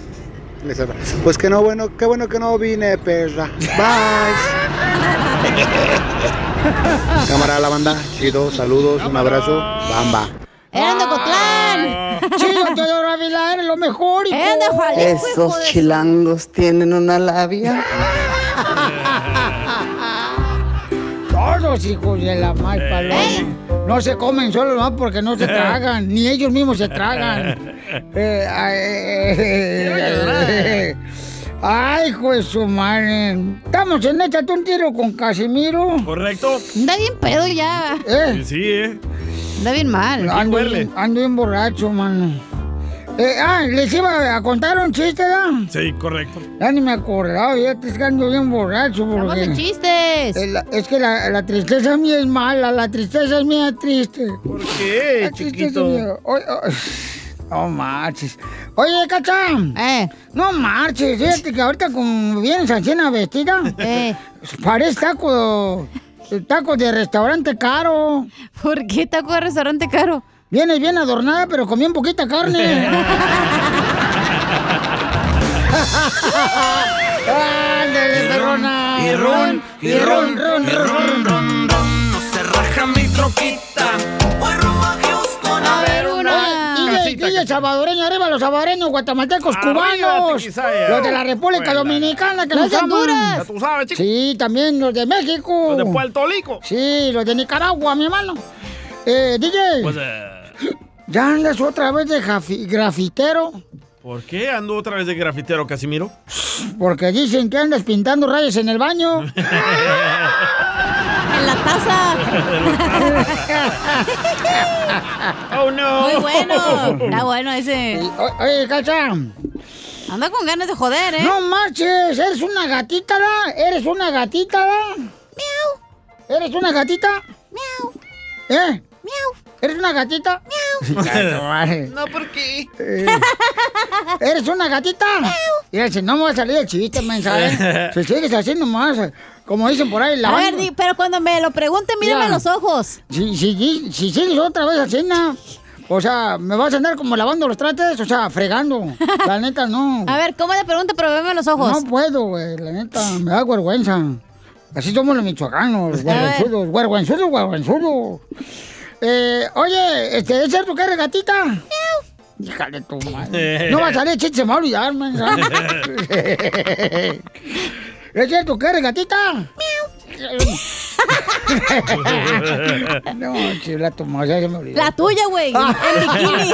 Speaker 24: Le dice, pues que no, bueno, qué bueno que no vine, perra. Bye. Cámara la banda, chido, saludos, un abrazo, bamba.
Speaker 2: ¡Eran de Cotlán!
Speaker 1: Chido, Teodoro Ávila, eres lo mejor, hijo.
Speaker 2: ¡Eran de Jalisco, hijo
Speaker 27: Esos
Speaker 2: de-
Speaker 27: chilangos tienen una labia.
Speaker 1: Todos hijos de la mal. No se comen solo no porque no se tragan, ni ellos mismos se tragan. Eh, ay, eh, Ay, hijo de su madre. Estamos en Échate un tiro con Casimiro.
Speaker 3: ¿Correcto?
Speaker 2: Anda bien pedo ya.
Speaker 1: ¿Eh?
Speaker 3: Sí, ¿eh?
Speaker 2: Anda bien mal.
Speaker 1: Ando, bien, ando bien borracho, mano. Eh, ah, les iba a contar un chiste, ¿verdad?
Speaker 3: Sí, correcto.
Speaker 1: Ya ni me acordaba, ya te estoy ando bien borracho. Porque
Speaker 2: de chistes.
Speaker 1: Es, la- es que la, la tristeza mía es mala, la tristeza es mía triste.
Speaker 3: ¿Por qué,
Speaker 1: La
Speaker 3: chiquito?
Speaker 1: mía- Oye, oye, No marches. Oye, Cacha.
Speaker 2: Eh.
Speaker 1: No marches. Fíjate que ahorita como vienes así vestida.
Speaker 2: Eh.
Speaker 1: Parece taco. Taco de restaurante caro.
Speaker 2: ¿Por qué taco de restaurante caro?
Speaker 1: Vienes bien adornada, pero con bien poquita carne. ¡Ándale, perrona!
Speaker 16: Y ron, y ron, ron, ron, ron, ron, no se raja mi troquita. Voy rumbo a Houston a ver una.
Speaker 1: Oye, DJ, DJ salvadoreño, arriba los salvadoreños, guatemaltecos,
Speaker 16: Arriba,
Speaker 1: cubanos.
Speaker 16: Tiquisaya.
Speaker 1: Los de la República
Speaker 16: Buena.
Speaker 1: Dominicana que
Speaker 16: Los
Speaker 1: nos.
Speaker 16: Honduras. Tú sabes, chico.
Speaker 1: Sí, también los de México.
Speaker 3: Los de Puerto Rico.
Speaker 1: Sí, los de Nicaragua, mi hermano. Eh, DJ,
Speaker 3: Pues, eh,
Speaker 1: ¿ya andas otra vez de grafitero?
Speaker 3: ¿Por qué ando otra vez de grafitero, Casimiro?
Speaker 1: Porque dicen que andas pintando rayas en el baño.
Speaker 2: En la taza.
Speaker 3: oh, no.
Speaker 2: Muy bueno. Está bueno ese.
Speaker 1: Oye, Cacha.
Speaker 2: Anda con ganas de joder, ¿eh?
Speaker 1: No marches, eres una gatita, ¿da? Eres una gatita, ¿da? Miau. ¿Eres una gatita? Miau. ¿Eh? Miau. ¿Eres una gatita?
Speaker 16: No, ¿por qué?
Speaker 1: ¿Eres una gatita? Y él dice, no me va a salir el chiste, mensaje. Si sigues así nomás, como dicen por ahí, la
Speaker 2: A ver, di- pero cuando me lo pregunte, mírame a los ojos.
Speaker 1: Si, si, si sigues otra vez así, na, o sea, ¿me vas a andar como lavando los trates? O sea, fregando. La neta, no.
Speaker 2: A ver, ¿cómo le pregunto? Pero veme los ojos.
Speaker 1: No puedo, güey, la neta, me da vergüenza. Así somos los michoacanos, vergüenzudos, vergüenzudos, vergüenzudos. Eh, oye, este, ¿es cierto que eres gatita? Híjale tu madre. No va a salir chiste, se me va a olvidar, man. ¿Es cierto que eres gatita? no, chula, tu madre, ya se me olvidó.
Speaker 2: La tuya, güey. En bikini.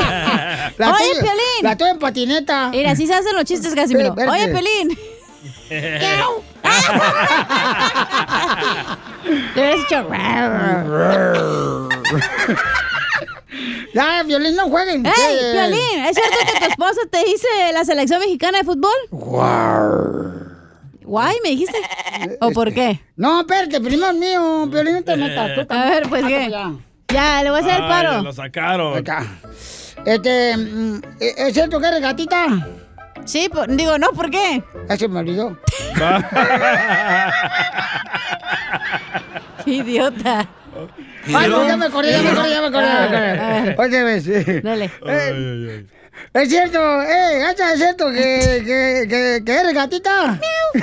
Speaker 1: La
Speaker 2: Oye,
Speaker 1: tuya-
Speaker 2: Piolín.
Speaker 1: La tuya en patineta.
Speaker 2: Mira, así se hacen los chistes, Casimiro. Oye, Pelín. Le hubieras dicho.
Speaker 1: Ya, Violín, no jueguen.
Speaker 2: ¡Ey. Piolín! ¿Es cierto que tu esposa te dice la selección mexicana de fútbol? Guay, ¿me dijiste? ¿O por qué?
Speaker 1: No, espérate, primero el mío, Piolín, no te metas. tú
Speaker 2: A ver, pues, ¿qué?
Speaker 1: Ya.
Speaker 2: Ya, le voy a hacer el
Speaker 3: Ay,
Speaker 2: paro.
Speaker 3: Lo sacaron.
Speaker 1: Acá. Este, mm, ¿es cierto que eres gatita?
Speaker 2: Sí, po- digo, no, ¿por qué?
Speaker 1: Se me olvidó.
Speaker 2: Qué idiota.
Speaker 1: Ay, no, ya me acordé, ya me acordé, ya me acordé. ya me acordé. Otra vez, sí.
Speaker 2: Dale.
Speaker 1: Eh, Es cierto, eh, Gacha, es cierto que, que, que, que eres gatita.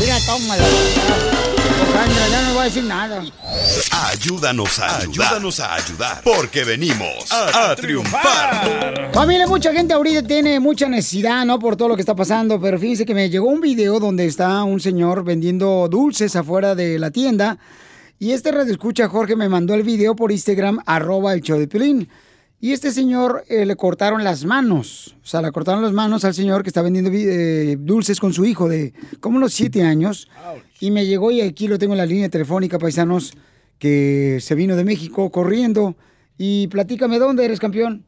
Speaker 1: Mira, tómala. Sandra, ya no voy a decir nada.
Speaker 6: Ayúdanos a ayudar. Ayúdanos a ayudar. Porque venimos a, a triunfar.
Speaker 1: Familia, mucha gente ahorita tiene mucha necesidad, ¿no? Por todo lo que está pasando, pero fíjense que me llegó un video donde está un señor vendiendo dulces afuera de la tienda. Y este radio escucha, Jorge, me mandó el video por Instagram, arroba el show de Pilín. Y este señor eh, le cortaron las manos. O sea, le cortaron las manos al señor que está vendiendo eh, dulces con su hijo de como unos siete años. Y me llegó y aquí lo tengo en la línea telefónica, paisanos, que se vino de México corriendo. Y platícame, ¿dónde eres campeón?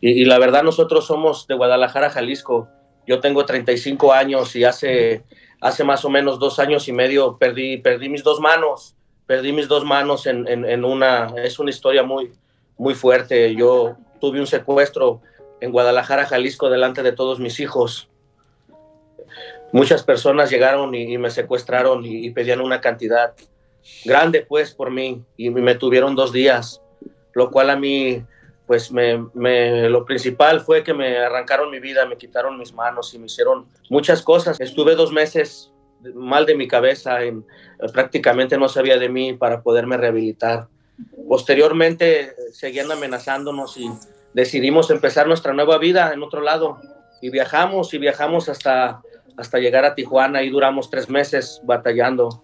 Speaker 28: Y, y la verdad nosotros somos de Guadalajara, Jalisco. Yo tengo 35 años y hace, hace más o menos dos años y medio perdí, perdí mis dos manos. Perdí mis dos manos en, en- en una... Es una historia muy, muy fuerte. Yo tuve un secuestro en Guadalajara, Jalisco, delante de todos mis hijos. Muchas personas llegaron y, me secuestraron y, pedían una cantidad grande, pues, por mí. Y me tuvieron dos días, lo cual a mí pues me- lo principal fue que me arrancaron mi vida, me quitaron mis manos y me hicieron muchas cosas. Estuve dos meses mal de mi cabeza, en, prácticamente no sabía de mí para poderme rehabilitar. Posteriormente seguían amenazándonos y decidimos empezar nuestra nueva vida en otro lado. Y viajamos y viajamos hasta, hasta llegar a Tijuana. Y duramos tres meses batallando.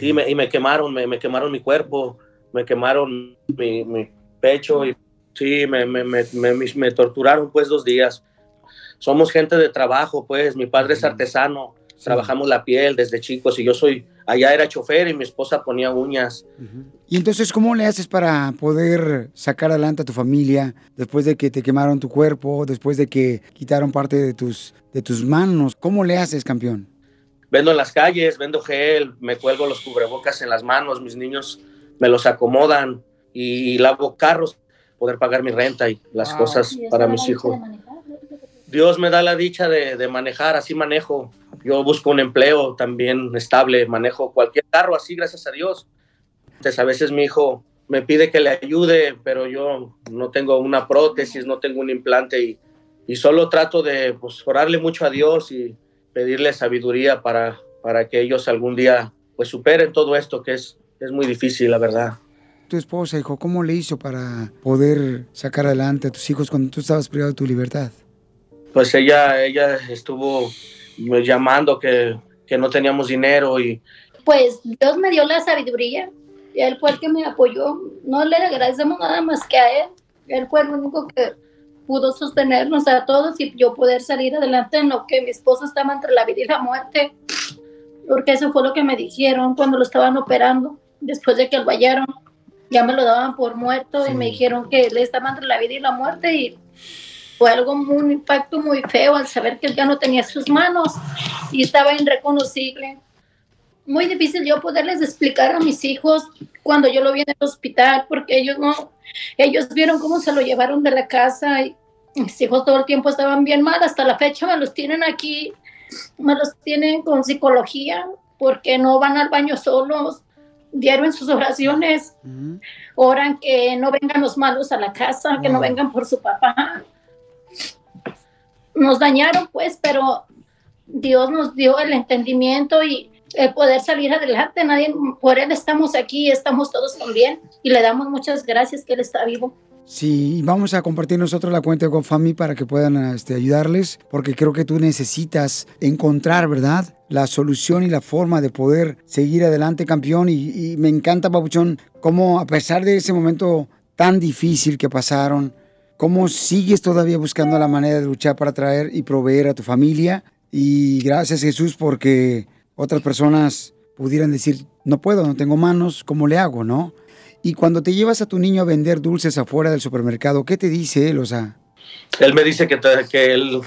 Speaker 28: Y, me, y me quemaron, me, me quemaron mi cuerpo, me quemaron mi, mi pecho y sí, me, me, me, me, me torturaron pues dos días. Somos gente de trabajo, pues. Mi padre es artesano, trabajamos la piel desde chicos y yo soy, allá era chofer y mi esposa ponía uñas.
Speaker 1: Y entonces, ¿cómo le haces para poder sacar adelante a tu familia después de que te quemaron tu cuerpo, después de que quitaron parte de tus, de tus manos? ¿Cómo le haces, campeón?
Speaker 28: Vendo en las calles, vendo gel, me cuelgo los cubrebocas en las manos, mis niños me los acomodan y, lavo carros, poder pagar mi renta y las
Speaker 1: Ah.
Speaker 28: cosas para mis hijos. Dios me da la dicha de, de manejar, así manejo. Yo busco un empleo también estable, manejo cualquier carro así, gracias a Dios. Entonces, a veces mi hijo me pide que le ayude, pero yo no tengo una prótesis, no tengo un implante y, y solo trato de pues, orarle mucho a Dios y pedirle sabiduría para, para que ellos algún día pues superen todo esto que es, es muy difícil, la verdad.
Speaker 1: Tu esposa, hijo, ¿cómo le hizo para poder sacar adelante a tus hijos cuando tú estabas privado de tu libertad?
Speaker 28: Pues ella, ella estuvo llamando que, que no teníamos dinero y
Speaker 29: pues Dios me dio la sabiduría y Él fue el que me apoyó. No le agradecemos nada más que a Él. Él fue el único que pudo sostenernos a todos y yo poder salir adelante en lo que mi esposo estaba entre la vida y la muerte. Porque eso fue lo que me dijeron cuando lo estaban operando. Después de que lo hallaron, ya me lo daban por muerto y me dijeron que él estaba entre la vida y la muerte y fue algo, muy- un impacto muy feo al saber que él ya no tenía sus manos y estaba irreconocible. Muy difícil yo poderles explicar a mis hijos cuando yo lo vi en el hospital, porque ellos no, ellos vieron cómo se lo llevaron de la casa y mis hijos todo el tiempo estaban bien mal, hasta la fecha me los tienen aquí, me los tienen con psicología, porque no van al baño solos, diario en sus oraciones, oran que no vengan los malos a la casa, que no vengan por su papá. Nos dañaron pues, pero Dios nos dio el entendimiento y el poder salir adelante. Nadie, por Él estamos aquí, estamos todos bien y le damos muchas gracias que Él está vivo.
Speaker 1: Sí, vamos a compartir nosotros la cuenta de GoFundMe para que puedan este, ayudarles, porque creo que tú necesitas encontrar, ¿verdad? La solución y la forma de poder seguir adelante, campeón. Y, y me encanta, Papuchón, cómo a pesar de ese momento tan difícil que pasaron, cómo sigues todavía buscando la manera de luchar para traer y proveer a tu familia. Y gracias, Jesús, porque otras personas pudieran decir, no puedo, no tengo manos, ¿cómo le hago, no? Y cuando te llevas a tu niño a vender dulces afuera del supermercado, ¿qué te dice él? O sea,
Speaker 28: él me dice que, que, él,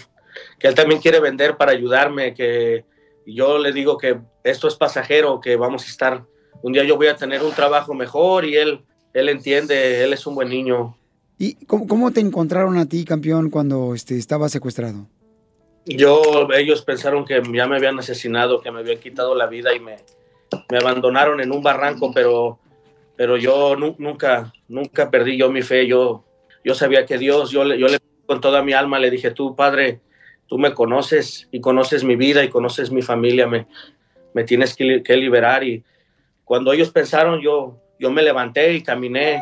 Speaker 28: que él también quiere vender para ayudarme, que yo le digo que esto es pasajero, que vamos a estar, un día yo voy a tener un trabajo mejor y él, él entiende, él es un buen niño.
Speaker 1: ¿Y cómo, cómo te encontraron a ti, campeón, cuando este, estabas secuestrado?
Speaker 28: Yo, ellos pensaron que ya me habían asesinado, que me habían quitado la vida y me, me abandonaron en un barranco, pero, pero yo nu- nunca, nunca perdí yo mi fe. Yo, yo sabía que Dios, yo le, yo le con toda mi alma le dije, tú, Padre, tú me conoces y conoces mi vida y conoces mi familia, me, me tienes que, que liberar. Y cuando ellos pensaron, yo, yo me levanté y caminé,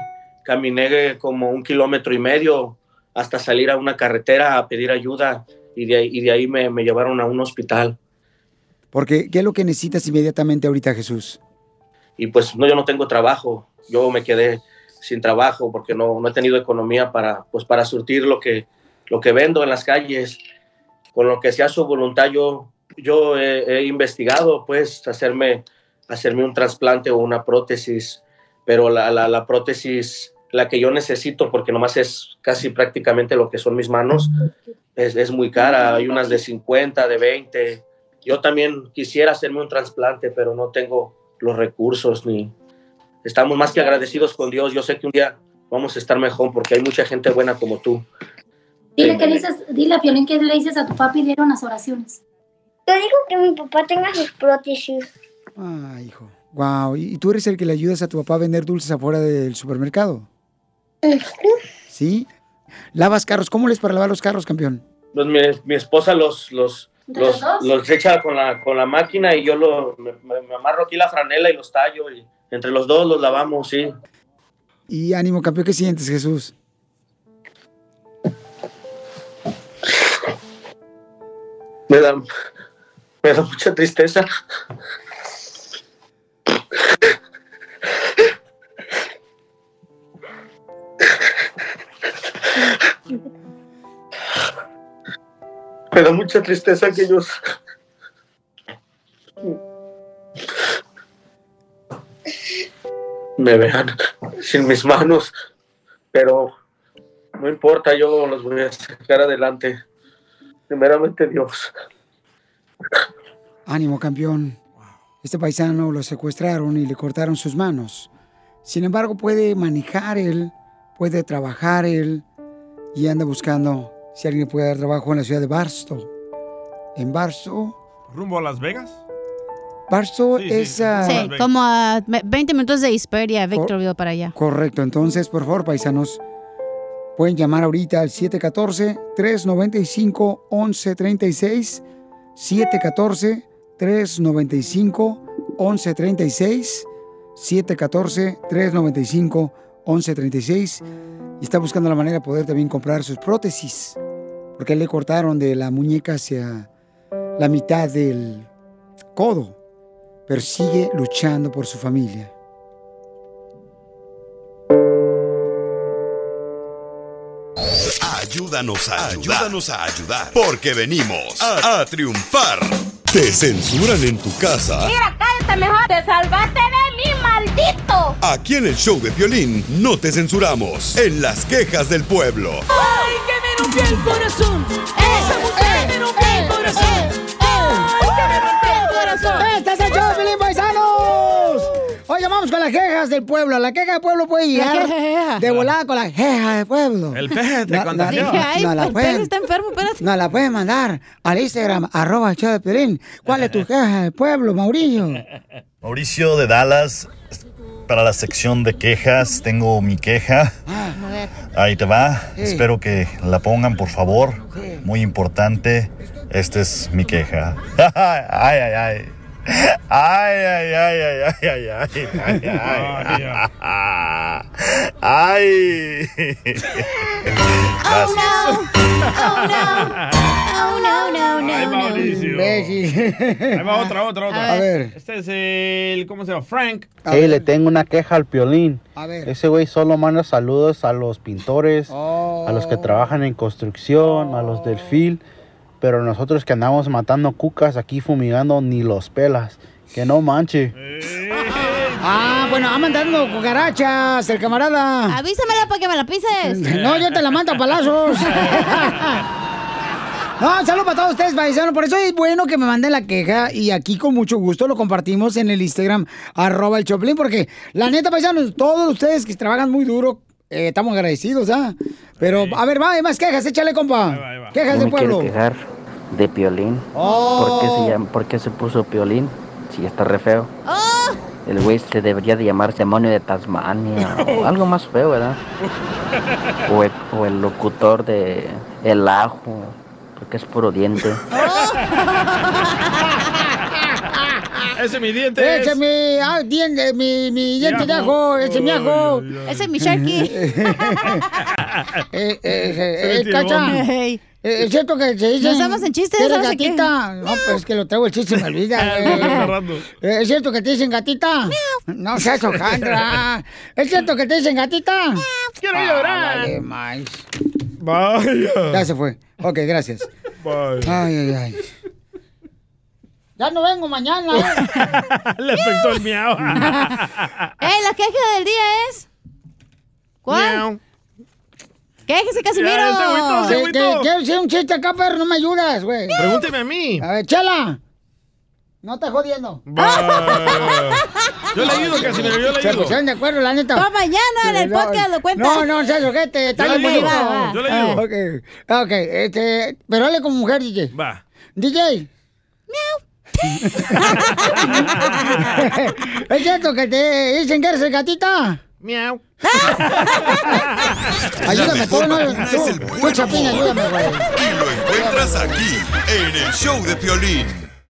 Speaker 28: caminé como un kilómetro y medio hasta salir a una carretera a pedir ayuda y de ahí, y de ahí me, me llevaron a un hospital.
Speaker 30: Porque, ¿qué es lo que necesitas inmediatamente ahorita, Jesús?
Speaker 28: y pues no, yo no tengo trabajo, yo me quedé sin trabajo porque no, no he tenido economía para, pues, para surtir lo que, lo que vendo en las calles. Con lo que sea su voluntad, yo, yo he, he investigado, pues, hacerme, hacerme un trasplante o una prótesis, pero la, la, la prótesis, la que yo necesito, porque nomás es casi prácticamente lo que son mis manos, es, es muy cara. Hay unas de 50, de 20. Yo también quisiera hacerme un trasplante, pero no tengo los recursos ni estamos más que agradecidos con Dios. Yo sé que un día vamos a estar mejor porque hay mucha gente buena como tú.
Speaker 29: Dile, que le dices, dile a Piolín que le dices a tu papi dieron las oraciones.
Speaker 31: Yo digo que mi papá tenga sus prótesis.
Speaker 30: Ah, hijo. Wow. ¿Y tú eres el que le ayudas a tu papá a vender dulces afuera del supermercado? ¿Sí? ¿Lavas carros? ¿Cómo les para lavar los carros, campeón?
Speaker 28: Pues mi, mi esposa los, los,
Speaker 29: ¿De
Speaker 28: los,
Speaker 29: los dos?
Speaker 28: los echa con la, con la máquina y yo lo, me, me- me amarro aquí la franela y los tallo y entre los dos los lavamos, sí.
Speaker 30: Y ánimo, campeón, ¿qué sientes, Jesús?
Speaker 28: Me da, me da mucha tristeza. Me da mucha tristeza que ellos me vean sin mis manos, pero no importa, yo los voy a sacar adelante. Primeramente Dios.
Speaker 30: Ánimo, campeón. Este paisano lo secuestraron y le cortaron sus manos. Sin embargo, puede manejar él, puede trabajar él y anda buscando si alguien puede dar trabajo en la ciudad de Barstow. En Barstow,
Speaker 3: ¿Rumbo a Las Vegas?
Speaker 30: Barstow
Speaker 3: Sí, sí,
Speaker 30: es... ah,
Speaker 2: Sí, como a me- 20 minutos de Hesperia, Victorville para allá.
Speaker 30: Correcto, entonces, por favor, paisanos, pueden llamar ahorita al 714-395-1136. 714-395-1136. 714-395-1136. Y está buscando la manera de poder también comprar sus prótesis. Porque le cortaron de la muñeca hacia la mitad del codo. Pero sigue luchando por su familia.
Speaker 6: Ayúdanos a ayudar. Ayúdanos a ayudar. Porque venimos a, a triunfar. ¿Te censuran en tu casa?
Speaker 31: Mira, cállate mejor. Te salvaste de mí,
Speaker 6: Aquí en el show de violín no te censuramos. En las quejas del pueblo.
Speaker 31: ¡Ay, que me rompió el corazón! ¡Esa mujer me rompió el corazón! ¡Ay, que me rompió el corazón!
Speaker 30: ¡Este es el show, Pelín Paisanos! Oye, vamos con las quejas del pueblo. La queja del pueblo puede llegar
Speaker 2: queja.
Speaker 30: de volada con la queja del pueblo.
Speaker 3: El peje te
Speaker 30: No, no,
Speaker 3: contagió.
Speaker 30: no, no la
Speaker 2: el está enfermo, espérate.
Speaker 30: Nos la pueden mandar al Instagram, arroba el show de Pelín. ¿Cuál es tu queja del pueblo, Mauricio?
Speaker 32: Mauricio de Dallas, para la sección de quejas, tengo mi queja. Ahí te va. Espero que la pongan, por favor. Muy importante. Esta es mi queja. Ay, ay, ay. Ay, ay, ay, ay, ay, ay, ay, ay. Ay. ay. Oh, Gracias.
Speaker 2: Oh, no. Oh, no. no,
Speaker 3: no,
Speaker 2: no.
Speaker 3: Ahí va Mauricio. Ahí va otra, otra, otra.
Speaker 2: A ver.
Speaker 3: Este es el, ¿cómo se llama? Frank.
Speaker 33: Hey, le tengo una queja al Piolín.
Speaker 30: A ver.
Speaker 33: Ese güey solo manda saludos a los pintores, oh. a los que oh. trabajan en construcción, a los del oh. FIL pero nosotros que andamos matando cucas aquí fumigando ni los pelas. Que no manche.
Speaker 30: Ah, bueno, va mandando cucarachas, el camarada.
Speaker 2: Avísamela para que me la pises.
Speaker 30: No, yo te la mando a palazos. No, saludo para todos ustedes, paisanos. Por eso es bueno que me manden la queja y aquí con mucho gusto lo compartimos en el Instagram, arroba el Choplin, porque la neta, paisanos, todos ustedes que trabajan muy duro, eh, estamos agradecidos, ¿ah? Pero, a ver, va, hay más quejas, échale, compa. Quejas
Speaker 34: Yo
Speaker 30: del
Speaker 34: me quiero
Speaker 30: pueblo.
Speaker 34: quejar de Piolín.
Speaker 30: Oh.
Speaker 34: ¿Por, qué se llama, ¿Por qué se puso Piolín? Si está re feo.
Speaker 2: Oh.
Speaker 34: El güey se debería de llamar demonio de Tasmania. o algo más feo, ¿verdad? O el, o el locutor de El Ajo. Porque es puro diente.
Speaker 3: Ese es mi diente.
Speaker 1: Ese es mi, ah, diente, mi, mi diente de ajo, ese es mi ajo.
Speaker 2: Ese es mi Sharky.
Speaker 1: Eh, eh, eh, eh, eh, es cierto que se dice...
Speaker 2: No estamos en chistes,
Speaker 1: eres gatita. No, pues es que lo traigo el chiste, me olvida. Eh, ¿Es cierto que te dicen gatita? No seas hojandra. ¿Es cierto que te dicen gatita?
Speaker 3: Quiero
Speaker 1: Ah,
Speaker 3: llorar.
Speaker 1: vale, más.
Speaker 3: Vaya.
Speaker 1: Ya se fue. Ok, gracias.
Speaker 3: Vaya.
Speaker 1: Ay, ay, ay. Ya no vengo mañana.
Speaker 3: Le afectó el miau.
Speaker 2: ¡Ey, la queja del día es! ¿Cuál? ¡Quéjese, Casimiro!
Speaker 3: Ya, se agüitó, se
Speaker 1: Que-
Speaker 3: agüitó.
Speaker 1: que- Quiero decir un chiste acá, perro, no me ayudas, güey.
Speaker 3: Pregúnteme a mí.
Speaker 1: A ver, chala. No estás jodiendo.
Speaker 3: Yo le ayudo, Casimiro, yo le
Speaker 1: Se
Speaker 3: ayudo.
Speaker 1: pusieron de acuerdo, la neta.
Speaker 2: Pa' mañana en el podcast lo cuenta.
Speaker 1: No, no, seas ojete, está
Speaker 3: Yo le
Speaker 1: bien
Speaker 3: ayudo,
Speaker 1: bonito.
Speaker 3: yo le ayudo.
Speaker 1: Ok, ok, este, pero hable como mujer, DJ.
Speaker 3: Va.
Speaker 1: DJ. ¿Es cierto que te dicen que eres gatita?
Speaker 3: Miau.
Speaker 1: Ayúdame, tú, no,
Speaker 6: el
Speaker 1: tú,
Speaker 6: buen
Speaker 1: tú, Chapín,
Speaker 6: humor.
Speaker 1: ayúdame, güey.
Speaker 6: Y lo encuentras aquí, en el show de Piolín.